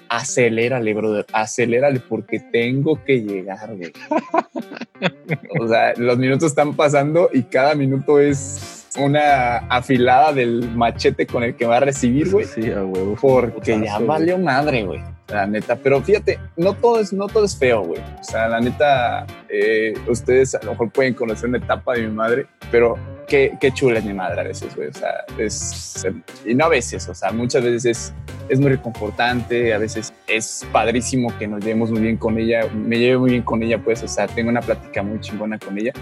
Acelérale, brother, acelérale porque tengo que llegar, güey. *laughs* O sea, los minutos están pasando y cada minuto es una afilada del machete con el que va a recibir, güey. Sí, a huevo. Porque ya valió madre, güey. La neta. Pero fíjate, no todo es, no todo es feo, güey. O sea, la neta, eh, ustedes a lo mejor pueden conocer una etapa de mi madre, pero qué, qué chula es mi madre a veces, güey. O sea, es. Y no a veces, o sea, muchas veces es, muy reconfortante. A veces es padrísimo que nos llevemos muy bien con ella. Me llevo muy bien con ella, pues. O sea, tengo una plática muy chingona con ella.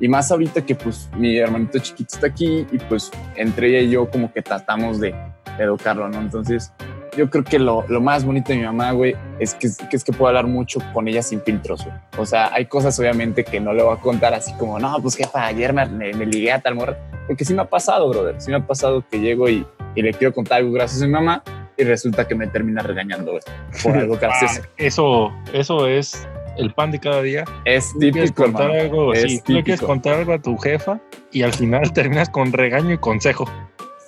Y más ahorita que pues mi hermanito chiquito está aquí y pues entre ella y yo como que tratamos de, de educarlo, ¿no? Entonces yo creo que lo, lo más bonito de mi mamá, güey, es que, que es que puedo hablar mucho con ella sin filtros, güey. O sea, hay cosas obviamente que no le voy a contar así como, no, pues jefa, ayer me, me, me ligué a tal morra. Porque sí me ha pasado, brother. Sí me ha pasado que llego y, y le quiero contar algo gracias a mi mamá y resulta que me termina regañando, güey, por algo *laughs* gracioso. Ah, eso, eso es el pan de cada día. es Tú quieres típico, contar algo, Es sí, tú quieres típico. contar algo a tu jefa y al final *laughs* terminas con regaño y consejo.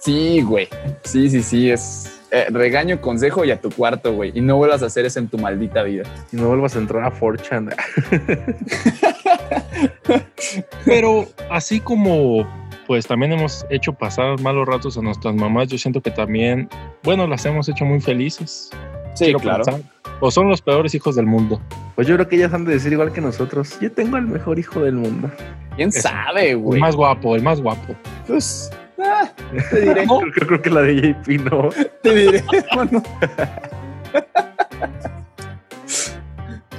Sí, güey. Sí, sí, sí. Es eh, regaño, consejo y a tu cuarto, güey. Y no vuelvas a hacer eso en tu maldita vida. Y no vuelvas a entrar a 4chan. *laughs* Pero así como pues también hemos hecho pasar malos ratos a nuestras mamás, yo siento que también, bueno, las hemos hecho muy felices. Sí, quiero claro. pensar. O son los peores hijos del mundo. Pues yo creo que ellas han de decir igual que nosotros. Yo tengo el mejor hijo del mundo. ¿Quién Eso. sabe, El güey? más guapo, el más guapo. Pues, te diré, *laughs* No, Creo, creo que la de JP no. te diré, hermano.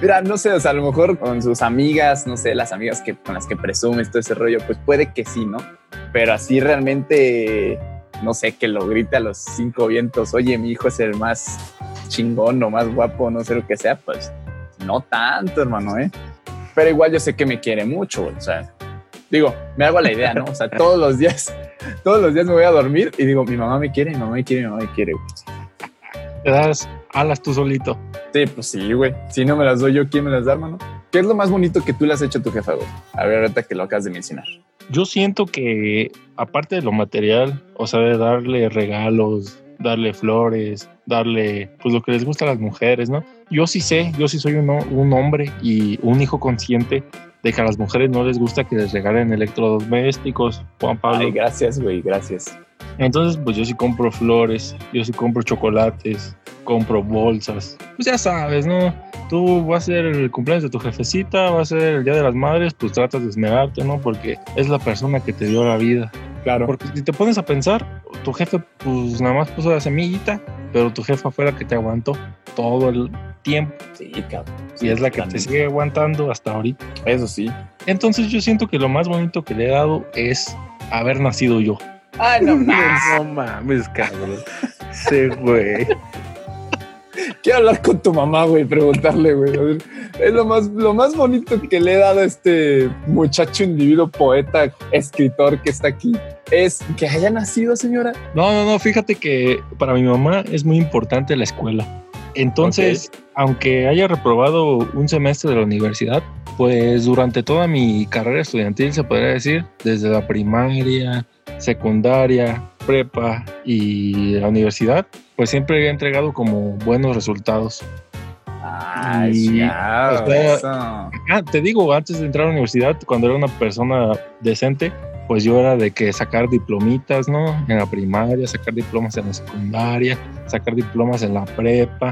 Mira, no sé, o sea, a lo mejor con sus amigas, no sé, las amigas que, con las que presumes todo ese rollo, pues puede que sí, ¿no? Pero así realmente, no sé, que lo grite a los cinco vientos, oye, mi hijo es el más chingón o más guapo, no sé lo que sea, pues no tanto, hermano, ¿eh? Pero igual yo sé que me quiere mucho, o sea, digo, me hago la idea, ¿no? O sea, todos los días, todos los días me voy a dormir y digo, mi mamá me quiere, mi mamá me quiere, mi mamá me quiere, güey. te das alas tú solito. Sí, pues sí, güey. Si no me las doy yo, ¿quién me las da, hermano? ¿Qué es lo más bonito que tú le has hecho a tu jefa, güey? A ver, ahorita que lo acabas de mencionar. Yo siento que, aparte de lo material, o sea, de darle regalos, darle flores, darle, pues lo que les gusta a las mujeres, ¿no? Yo sí sé, yo sí soy un, un hombre y un hijo consciente de que a las mujeres no les gusta que les regalen electrodomésticos, Juan Pablo. Ay, gracias, güey, gracias. Entonces, pues yo sí compro flores, yo sí compro chocolates, compro bolsas. Pues ya sabes, ¿no? Tú vas a ser el cumpleaños de tu jefecita, va a ser el Día de las Madres, pues tratas de esmerarte, ¿no? Porque es la persona que te dio la vida. Claro. Porque si te pones a pensar, tu jefe pues nada más puso la semillita, pero tu jefa fue la que te aguantó todo el tiempo Sí, cabrón. y es la que te sigue aguantando hasta ahorita. Eso sí. Entonces yo siento que lo más bonito que le he dado es haber nacido yo. Ay, no *laughs* mames. No mames, cabrón. Sí, güey. Quiero hablar con tu mamá, güey, preguntarle, güey. Es lo más, lo más bonito que le he dado a este muchacho, individuo, poeta, escritor que está aquí. Es que haya nacido, señora. No, no, no, fíjate que para mi mamá es muy importante la escuela. Entonces, aunque haya reprobado un semestre de la universidad, pues durante toda mi carrera estudiantil, se podría decir, desde la primaria, secundaria, prepa y la universidad, pues siempre he entregado como buenos resultados. Ay, Y, ya. o sea, eso. Ah, te digo, antes de entrar a la universidad, cuando era una persona decente, pues yo era de que sacar diplomitas, ¿no? En la primaria, sacar diplomas en la secundaria, sacar diplomas en la prepa.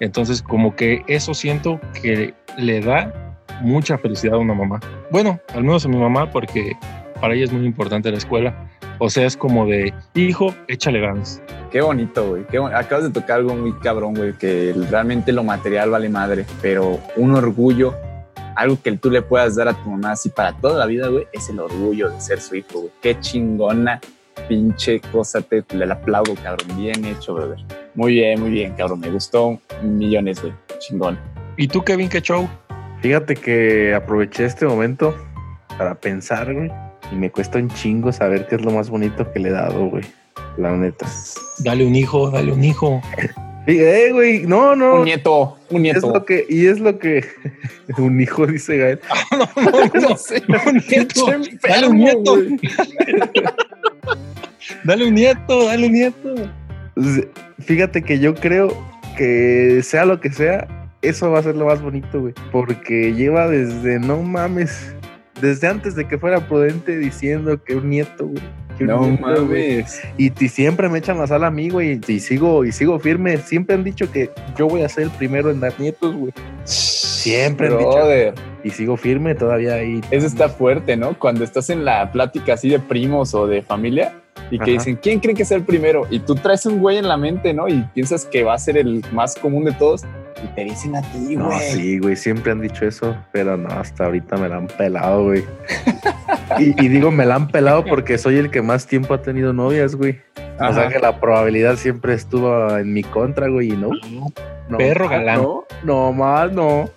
Entonces, como que eso siento que le da mucha felicidad a una mamá. Bueno, al menos a mi mamá, porque para ella es muy importante la escuela. O sea, es como de, hijo, échale ganas. Qué bonito, güey. Qué bon- Acabas de tocar algo muy cabrón, güey, que realmente lo material vale madre, pero un orgullo, algo que tú le puedas dar a tu mamá así para toda la vida, güey, es el orgullo de ser su hijo, güey. Qué chingona pinche cosa, te le aplaudo, cabrón. Bien hecho, brother. Muy bien, muy bien, cabrón. Me gustó millones, güey. Chingón. ¿Y tú, Kevin, qué show? Fíjate que aproveché este momento para pensar, güey. Y me cuesta un chingo saber qué es lo más bonito que le he dado, güey. La neta. Dale un hijo, dale un hijo. *laughs* Eh, güey, no, no. Un nieto, un Es nieto. lo que, y es lo que *laughs* un hijo dice Gael. *laughs* no sé. Un nieto. Dale un nieto. Dale un nieto, dale un nieto. Fíjate que yo creo que sea lo que sea, eso va a ser lo más bonito, güey. Porque lleva desde, no mames, desde antes de que fuera prudente diciendo que un nieto, güey. que un No güey. mames. Y, y siempre me echan la sala a mí, güey. Y sigo, y sigo firme. Siempre han dicho que yo voy a ser el primero en dar nietos, güey. Siempre han dicho. Y sigo firme todavía ahí. Eso está fuerte, ¿no? Cuando estás en la plática así de primos o de familia y que Ajá. dicen, ¿quién creen que sea el primero? Y tú traes un güey en la mente, ¿no? Y piensas que va a ser el más común de todos y te dicen a ti, No, güey. sí, güey, siempre han dicho eso, pero no, hasta ahorita me la han pelado, güey. y, y digo, me la han pelado porque soy el que más tiempo ha tenido novias, güey. O sea que la probabilidad siempre estuvo en mi contra, güey, y no. no Perro galán. No, no más, no.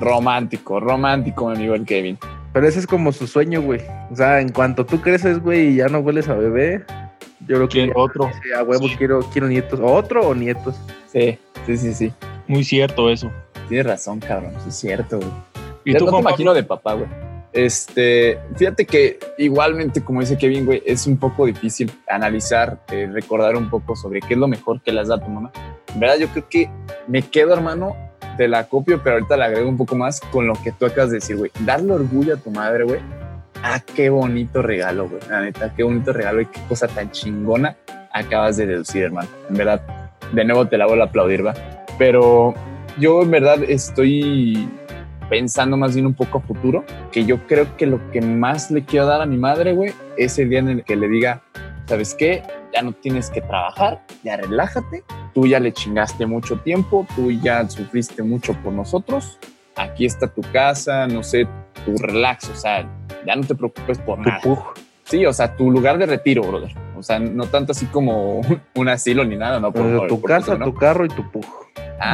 Romántico, romántico, mi amigo el Kevin. Pero ese es como su sueño, güey. O sea, en cuanto tú creces, güey, y ya no hueles a bebé, yo creo que Quiero otro. dice, a huevo Sí. quiero, quiero nietos. ¿Otro o nietos? Sí, sí, sí, sí. Muy cierto eso. Tienes razón, cabrón. Sí, es cierto, güey. ¿Y Ya tú, no Juan imagino de papá, güey. Este, fíjate que igualmente, como dice Kevin, güey, es un poco difícil analizar, eh, recordar un poco sobre qué es lo mejor que le has dado a tu mamá. En verdad, yo creo que me quedo, hermano, te la copio, pero ahorita le agrego un poco más con lo que tú acabas de decir, güey. Darle orgullo a tu madre, güey. Ah, qué bonito regalo, güey. La neta, qué bonito regalo y qué cosa tan chingona acabas de deducir, hermano. En verdad, de nuevo te la vuelvo a aplaudir, va. Pero yo en verdad estoy pensando más bien un poco a futuro, que yo creo que lo que más le quiero dar a mi madre, güey, es el día en el que le diga, ¿sabes qué? Ya no tienes que trabajar, ya relájate, tú ya le chingaste mucho tiempo, tú ya sufriste mucho por nosotros, aquí está tu casa, no sé, tu relax, o sea, ya no te preocupes por Tu nada. pug. Sí, o sea, tu lugar de retiro, brother. O sea, no tanto así como un asilo ni nada, no. Por, O favor, tu por casa, tu carro y tu pug.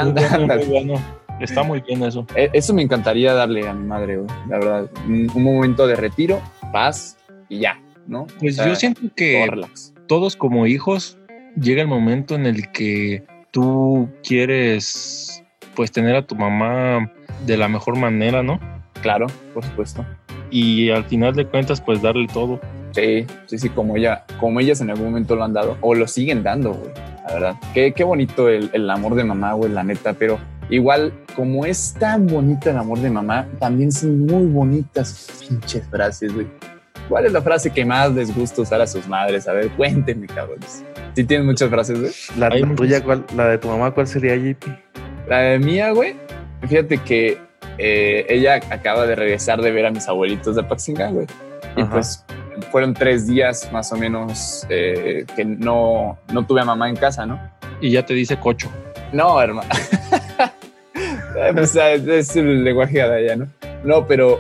Muy bueno, Anda, muy bueno. Está muy bien eso. E- Eso me encantaría darle a mi madre, güey. La verdad, un, un momento de retiro, paz y ya, ¿no? O Pues sea, yo siento que todos como hijos llega el momento en el que tú quieres pues tener a tu mamá de la mejor manera, ¿no? Claro, por supuesto. Y al final de cuentas pues darle todo. Sí, sí, sí, como ella, como ellas en algún momento lo han dado o lo siguen dando, güey. La verdad, qué, qué bonito el, el amor de mamá, güey, la neta. Pero igual, como es tan bonito el amor de mamá, también son muy bonitas sus pinches frases, güey. ¿Cuál es la frase que más les gusta usar a sus madres? A ver, cuéntenme, cabrones. ¿Sí tienen muchas frases, güey? La, tuya, ¿cuál? La de tu mamá, ¿cuál sería, JP? La de mía, güey. Fíjate que eh, ella acaba de regresar de ver a mis abuelitos de Apaxingán, güey. Y Ajá. pues fueron tres días más o menos eh, que no, no tuve a mamá en casa, ¿no? Y ya te dice cocho. No, hermano. *laughs* o sea, es el lenguaje de allá, ¿no? No, pero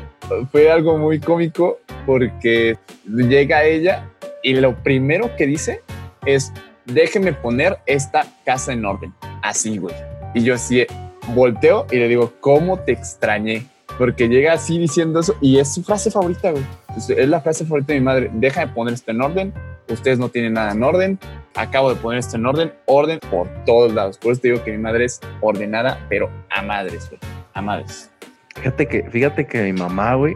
fue algo muy cómico porque llega ella y lo primero que dice es, déjeme poner esta casa en orden. Así, güey. Y yo así volteo y le digo, ¿cómo te extrañé? Porque llega así diciendo eso y es su frase favorita, güey. Es la frase favorita de mi madre. Déjame poner esto en orden. Ustedes no tienen nada en orden. Acabo de poner esto en orden. Orden por todos lados. Por eso te digo que mi madre es ordenada, pero a madres, güey. A madres. Fíjate que, fíjate que mi mamá, güey,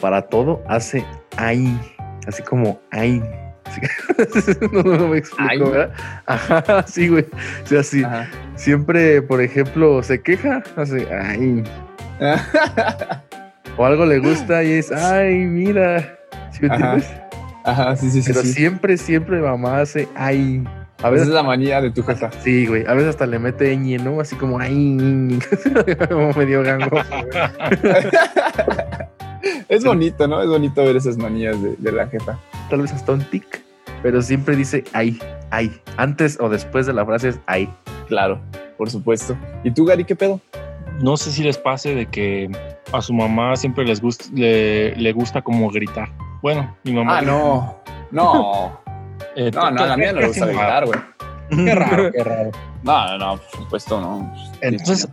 para todo hace ay, así como ay. *laughs* No, no me explico, Ay. ¿verdad? Ajá, *laughs* sí, güey. O sea, sí, Ajá. siempre, por ejemplo, se queja, hace ay. *laughs* O algo le gusta y es ay, mira. ¿Sí me Ajá. entiendes? Ajá, sí, sí, sí. Pero sí. siempre, siempre mamá hace ay. A Esa veces es la manía de tu jefa. Sí, güey. A veces hasta le mete ñ, ¿no? Así como ay, como medio gangoso, güey. es bonito, ¿no? Es bonito ver esas manías de, de la jefa. Tal vez hasta un tic, pero siempre dice ay, ay. Antes o después de la frase es ay. Claro, por supuesto. ¿Y tú, Gary, qué pedo? No sé si les pase de que a su mamá siempre les gusta, le, le gusta como gritar. Bueno, mi mamá. Ah, no. No. *laughs* Eh, No, no, a la mía no le *laughs* gusta gritar, güey. Qué raro, qué raro. *laughs* No, no, no, por supuesto, no. Entonces,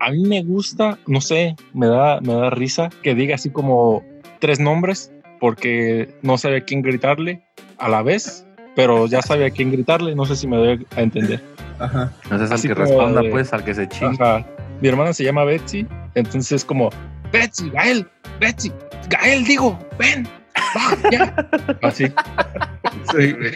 a mí me gusta, no sé, me da, me da risa que diga así como tres nombres porque no sabe a quién gritarle a la vez, pero ya sabe a quién gritarle. No sé si me doy a entender. Ajá. No es al que responda, de- pues, al que se chinga. Mi hermana se llama Betsy, entonces es como, Betsy, Gael, Betsy, Gael, digo, ven, va, ya. *laughs* Así. Sí, güey.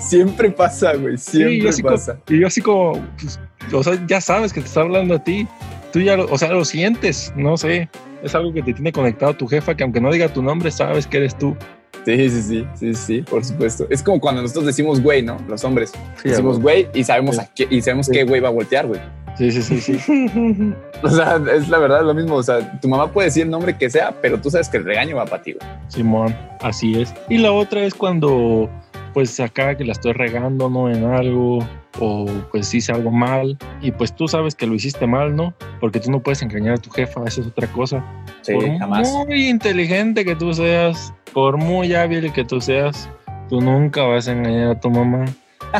Siempre pasa, güey. Siempre yo así como- pasa. Y yo así como, pues, o sea, ya sabes que te está hablando a ti. Tú ya, lo, o sea, lo sientes, no sé. Es algo que te tiene conectado tu jefa, que aunque no diga tu nombre, sabes que eres tú. Sí, sí, sí, sí, sí, por supuesto. Es como cuando nosotros decimos güey, ¿no? Los hombres. Sí, decimos güey. y sabemos, a qué, y sabemos Sí. qué güey va a voltear, güey. Sí, sí, sí, sí. *laughs* O sea, es la verdad lo mismo. O sea, tu mamá puede decir el nombre que sea, pero tú sabes que el regaño va para ti, güey. Simón, así es. Y la otra es cuando, pues acá que la estoy regando, ¿no? En algo, o pues hice algo mal, y pues tú sabes que lo hiciste mal, ¿no? Porque tú no puedes engañar a tu jefa, eso es otra cosa. Sí, por jamás. muy inteligente que tú seas, por muy hábil que tú seas, tú nunca vas a engañar a tu mamá.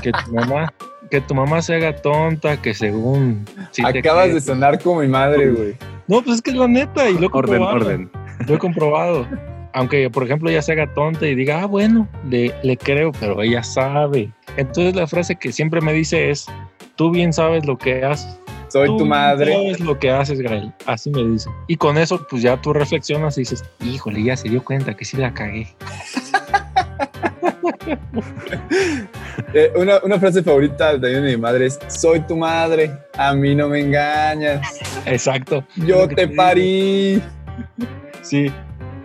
Que tu *laughs* mamá, que tu mamá se haga tonta, que según... te Acabas de sonar como mi madre, güey. No, pues es que es la neta y lo he Orden, comprobado. orden. Lo he comprobado. Aunque, por ejemplo, ella se haga tonta y diga, ah, bueno, le, le creo, pero ella sabe. Entonces la frase que siempre me dice es, tú bien sabes lo que haces. Soy Tú tu madre. sabes lo que haces, Gael. Así me dice. Y con eso, pues ya tú reflexionas y dices, híjole, ya se dio cuenta que sí la cagué. *laughs* Eh, una, una frase favorita también de mi madre es: Soy tu madre, a mí no me engañas. Exacto. Yo te te parí, Sí.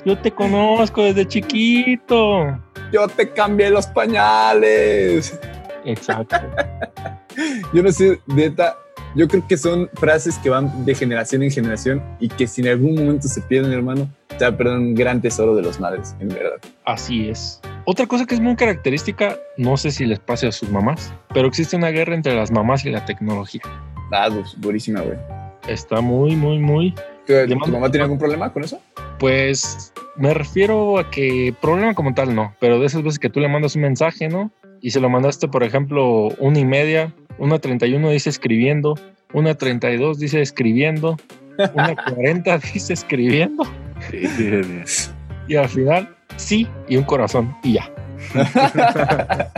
Yo te conozco desde chiquito. yo te cambié los pañales. Exacto. *laughs* Yo no sé, neta, yo creo que son frases que van de generación en generación y que si en algún momento se pierden, hermano, se va a perder un gran tesoro de los madres, en verdad. Así es. Otra cosa que es muy característica, no sé si les pase a sus mamás, pero existe una guerra entre las mamás y la tecnología. Ah, du- durísima, güey. Está muy, muy, muy. ¿Tu, mamá tiene algún problema con eso? Pues me refiero a que problema como tal no, pero de esas veces que tú le mandas un mensaje, ¿no? Y se lo mandaste, por ejemplo, una y media, una 31 dice escribiendo, una 32 dice escribiendo, una *laughs* 40 dice escribiendo, Sí, sí, sí. y al final sí, y un corazón, y ya. *laughs*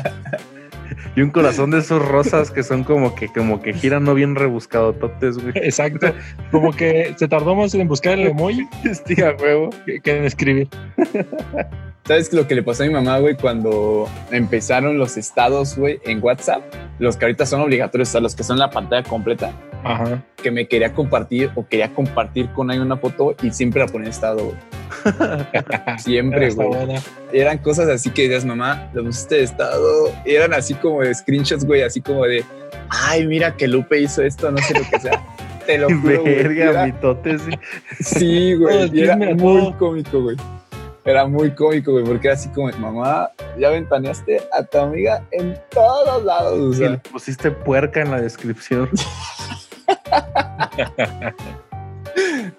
Y un corazón de esos rosas que son como que, como que giran no bien rebuscado totes, güey. Exacto. Como que se tardó más en buscar el emoji Estiga huevo. que, que en escribir. ¿Sabes lo que le pasó a mi mamá, güey, cuando empezaron los estados, güey, en WhatsApp? Los que ahorita son obligatorios, o sea, los que son la pantalla completa, Ajá. que me quería compartir o quería compartir con alguien una foto y siempre la ponía en estado, güey. *laughs* Siempre, güey. Eran cosas así que decías, mamá, lo pusiste de estado. Y eran así como de screenshots, güey, así como de, ay, mira que Lupe hizo esto, no sé lo que sea. Te lo *laughs* juro. Verga, mitotes. sí. Güey. Y era muy cómico, güey. Era muy cómico, güey, porque era así como, mamá, ya ventaneaste a tu amiga en todos lados. O Y sea, le pusiste puerca en la descripción. *laughs*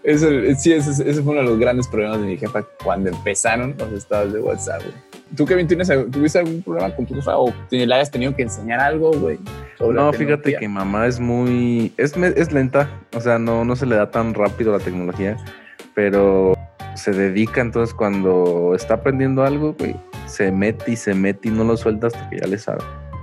eso, sí, ese, ese fue uno de los grandes problemas de mi jefa cuando empezaron los estados de WhatsApp, güey. ¿Tú, Kevin, tienes, tuviste algún problema con tu jefa o te- le hayas tenido que enseñar algo, güey? No, fíjate que mamá es muy. Es, es lenta. O sea, no, no se le da tan rápido la tecnología. Pero se dedica entonces cuando está aprendiendo algo, güey. Se mete y se mete y no lo suelta hasta que ya le sabe.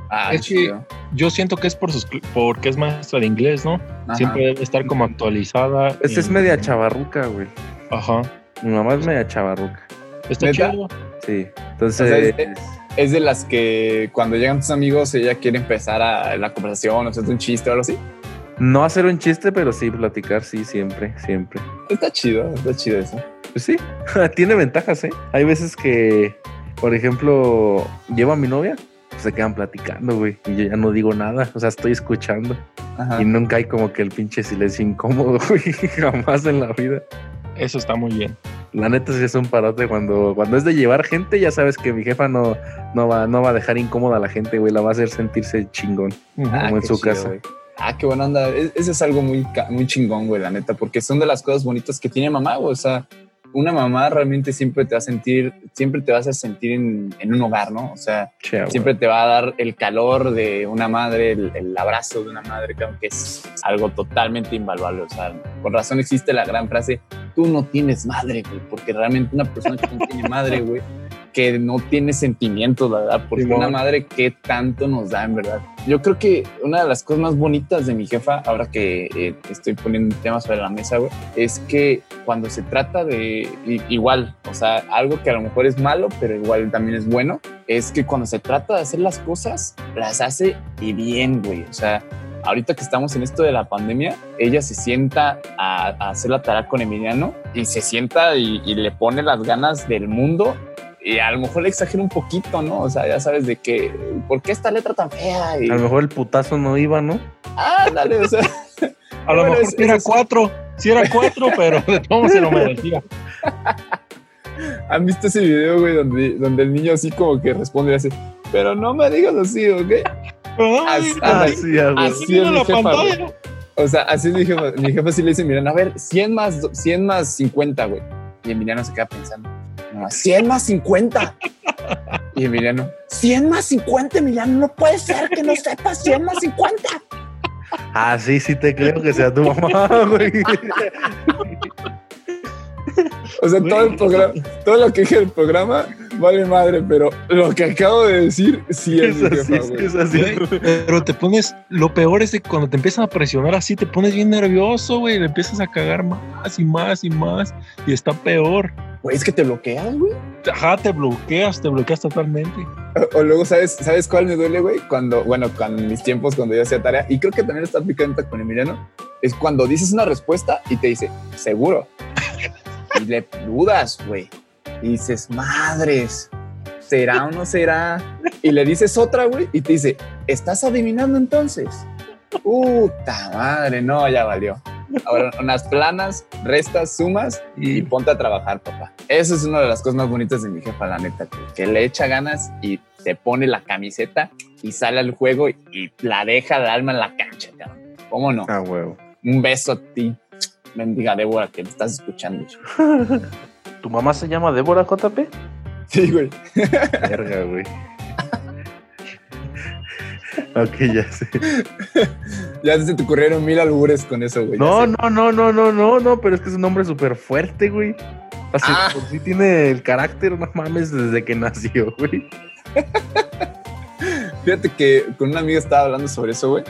Ah, Es que- chido. Yo siento que es por sus, porque es maestra de inglés, ¿no? Ajá. Siempre debe estar como actualizada. Esta es media chavarruca, güey. Ajá. Mi mamá es media chavarruca. Está chido. Sí. O sea, Entonces. es- Es de las que cuando llegan tus amigos ella quiere empezar a la conversación, o hacerte un chiste o algo así. No hacer un chiste, pero sí platicar, sí, siempre, siempre. Está chido, está chido eso. Pues sí, *laughs* tiene ventajas, ¿eh? Hay veces que, por ejemplo, llevo a mi novia, se quedan platicando, güey, y yo ya no digo nada, o sea, estoy escuchando Ajá. y nunca hay como que el pinche silencio incómodo, *laughs* güey, jamás en la vida. Eso está muy bien. La neta sí es un parote cuando, cuando es de llevar gente, ya sabes que mi jefa no, no, va, no va a dejar incómoda a la gente, güey, la va a hacer sentirse chingón. Ah, como en su chido, casa. güey. Ah, qué buena onda. Es- Eso es algo muy, muy chingón, güey, la neta, porque son de las cosas bonitas que tiene mamá, güey. O sea, una mamá realmente siempre te va a sentir, siempre te vas a sentir en, en un hogar, ¿no? O sea, Che, siempre te va a dar el calor de una madre, el, el abrazo de una madre, creo que es algo totalmente invaluable. O sea, con razón existe la gran frase, tú no tienes madre, güey, porque realmente una persona que no tiene madre, güey, que no tiene sentimientos, la verdad, porque una madre que tanto nos da, en verdad. Yo creo que una de las cosas más bonitas de mi jefa, ahora que eh, estoy poniendo un tema sobre la mesa, güey, es que cuando se trata de igual, o sea, algo que a lo mejor es malo, pero igual también es bueno, es que cuando se trata de hacer las cosas, las hace y bien, güey. O sea, ahorita que estamos en esto de la pandemia, ella se sienta a, a hacer la tarea con Emiliano y se sienta y, y le pone las ganas del mundo. Y a lo mejor le exagera un poquito, ¿no? O sea, ya sabes de que, ¿por qué esta letra tan fea? Y, A lo mejor el putazo no iba, ¿no? ah, dale, o sea, *laughs* A lo Bueno, mejor es- era es- cuatro. Sí era cuatro, *laughs* pero de todos se lo merecía. *laughs* ¿han visto ese video, güey, donde, donde el niño así como que responde y hace, pero no me digas así, ¿ok? Así- Así- así- así es mi jefa. O sea, así mi jefa, mi jefa sí le dice, miren, a ver, 100 más, do- 100 más 50, güey. Y Emiliano se queda pensando, no, 100 más 50. Y Emiliano, 100 más 50, Emiliano, no puede ser que no sepas 100 más 50. Ah, sí, sí te creo que sea tu mamá, güey. O sea, todo el programa, todo lo que dije del programa vale madre, pero lo que acabo de decir sí es, Es mi así, jefa, es así. Güey, Pero te pones, lo peor es que cuando te empiezan a presionar así, te pones bien nervioso, güey, le empiezas a cagar más y más y más, y está peor. Güey, es que te bloqueas, güey. Ajá, te bloqueas, te bloqueas totalmente. O, o luego, ¿sabes, ¿sabes cuál me duele, güey? Cuando, bueno, cuando en mis tiempos, cuando yo hacía tarea, y creo que también está aplicando con Emiliano, es cuando dices una respuesta y te dice, seguro. Y le dudas, güey. Y dices, madres, ¿será o no será? Y le dices otra, güey, y te dice, ¿estás adivinando entonces? Puta madre, no, ya valió. Ahora, unas planas, restas, sumas y ponte a trabajar, papá. Eso es una de las cosas más bonitas de mi jefa, la neta, que, que le echa ganas y se pone la camiseta y sale al juego y, y la deja de alma en la cancha, cabrón. ¿Cómo no? Ah, huevo. Un beso a ti, mendiga Débora, que me estás escuchando. *laughs* ¿Tu mamá se llama Débora JP? Sí, güey. Verga, güey. ok, ya sé. Ya se te ocurrieron mil albures con eso, güey. No, no, no, no, no, no, no, pero es que es un hombre súper fuerte, güey. Así, Ah. por sí tiene el carácter, no mames, desde que nació, güey. Fíjate que con una amiga estaba hablando sobre eso, güey.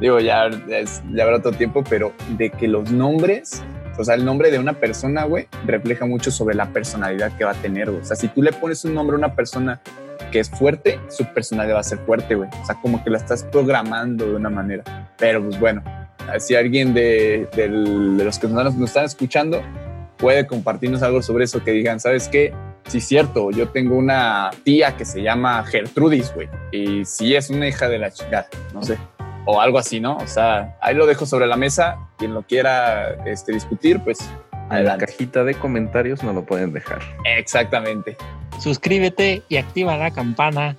Digo, ya, es, ya habrá otro tiempo, pero de que los nombres, o sea, el nombre de una persona, güey, refleja mucho sobre la personalidad que va a tener. O sea, si tú le pones un nombre a una persona que es fuerte, su personalidad va a ser fuerte, güey. O sea, como que la estás programando de una manera. Pero pues bueno, si alguien de, los que nos, nos están escuchando puede compartirnos algo sobre eso que digan, ¿sabes qué? Sí, cierto, yo tengo una tía que se llama Gertrudis, güey, y sí es una hija de la chica, no sé, o algo así, ¿no? O sea, ahí lo dejo sobre la mesa, quien lo quiera este, discutir, pues en la cajita de comentarios no lo pueden dejar. Exactamente. Suscríbete y activa la campana.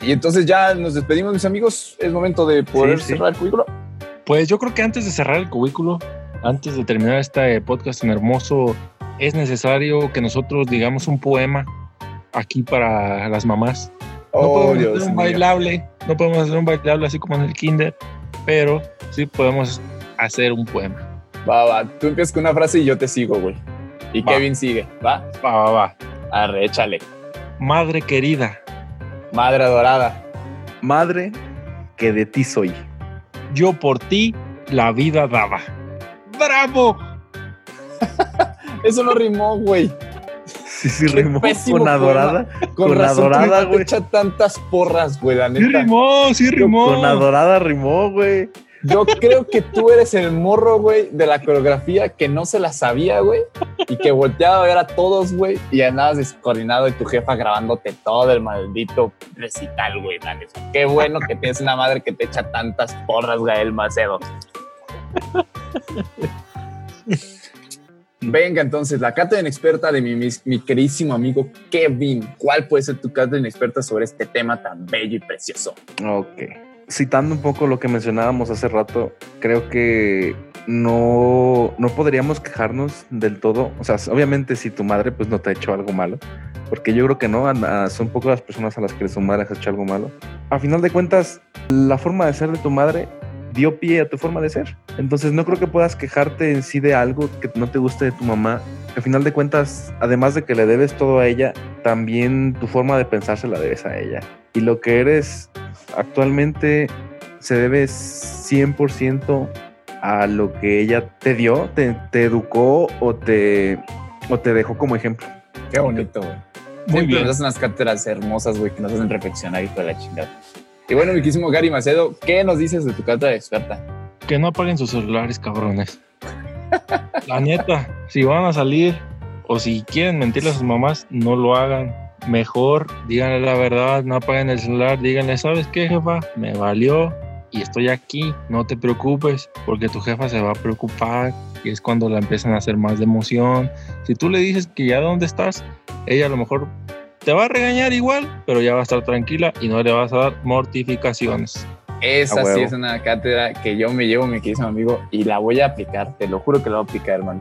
Y entonces ya nos despedimos, mis amigos. Es momento de poder cerrar el cubículo. Pues yo creo que antes de cerrar el cubículo, antes de terminar este podcast tan hermoso, es necesario que nosotros digamos un poema aquí para las mamás. No oh, podemos hacer un bailable, no podemos hacer un bailable así como en el kinder, pero sí podemos hacer un poema. Va, va, tú empiezas con una frase y yo te sigo, güey. Y Kevin sigue, ¿va? Va, va, va. Arre, échale. Madre querida. Madre adorada. Madre que de ti soy. Yo por ti la vida daba. ¡Bravo! *laughs* Eso no rimó, güey. Sí, sí, rimó. Con adorada. Con, adorada, güey. echa tantas porras, güey, la neta. Sí rimó, sí rimó. Con adorada rimó, güey. Yo creo que tú eres el morro, güey, de la coreografía que no se la sabía, güey, y que volteaba a ver a todos, güey, y andabas descoordinado y tu jefa grabándote todo el maldito recital, güey. Qué bueno que tienes una madre que te echa tantas porras, Gael Macedo. Venga, entonces, la cátedra experta de mi, mi, queridísimo amigo Kevin. ¿Cuál puede ser tu cátedra experta sobre este tema tan bello y precioso? Ok citando un poco lo que mencionábamos hace rato, creo que no, no podríamos quejarnos del todo. O sea, obviamente si tu madre pues no te ha hecho algo malo, porque yo creo que no, son poco las personas a las que su madre ha hecho algo malo. A final de cuentas, la forma de ser de tu madre dio pie a tu forma de ser. Entonces no creo que puedas quejarte en sí de algo que no te guste de tu mamá. Al final de cuentas, además de que le debes todo a ella, también tu forma de pensar se la debes a ella. Y lo que eres actualmente se debe 100% a lo que ella te dio, te, educó o te, o te dejó como ejemplo. Qué bonito, güey. Muy bien. Nos unas cátedras hermosas, güey, que nos hacen reflexionar, hijo de la chingada. Y bueno, mi quísimo Gary Macedo, ¿qué nos dices de tu cátedra de experta? Que no apaguen sus celulares, cabrones. la neta, si van a salir o si quieren mentirle a sus mamás, no lo hagan mejor díganle la verdad, no apaguen el celular, díganle, ¿sabes qué, jefa? Me valió y estoy aquí, no te preocupes, porque tu jefa se va a preocupar y es cuando la empiezan a hacer más de emoción. Si tú le dices que ya dónde estás, ella a lo mejor te va a regañar igual, pero ya va a estar tranquila y no le vas a dar mortificaciones. Esa sí es una cátedra que yo me llevo, mi querido amigo, y la voy a aplicar. Te lo juro que la voy a aplicar, hermano.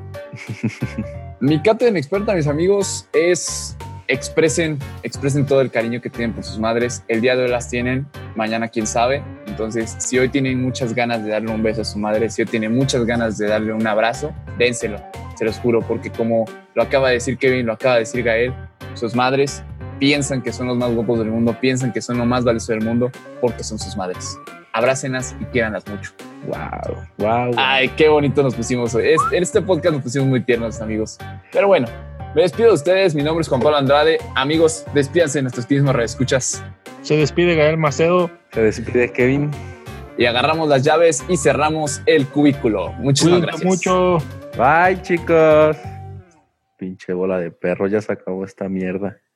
*laughs* mi cátedra experta, mis amigos, es expresen, expresen todo el cariño que tienen por sus madres. El día de hoy las tienen, mañana quién sabe. Entonces, si hoy tienen muchas ganas de darle un beso a su madre, si hoy tienen muchas ganas de darle un abrazo, dénselo, se los juro, porque como lo acaba de decir Kevin, lo acaba de decir Gael, sus madres piensan que son los más guapos del mundo, piensan que son lo más valioso del mundo porque son sus madres. Abrácenlas y quieranlas mucho. Wow, wow. Ay, qué bonito nos pusimos hoy. En este podcast nos pusimos muy tiernos, amigos. Pero bueno, me despido de ustedes. Mi nombre es Juan Pablo Andrade. Amigos, despídanse de nuestros mismos reescuchas. Se despide Gael Macedo. Se despide Kevin. Y agarramos las llaves y cerramos el cubículo. Muchísimas gracias. mucho. Bye, chicos. Pinche bola de perro, ya se acabó esta mierda.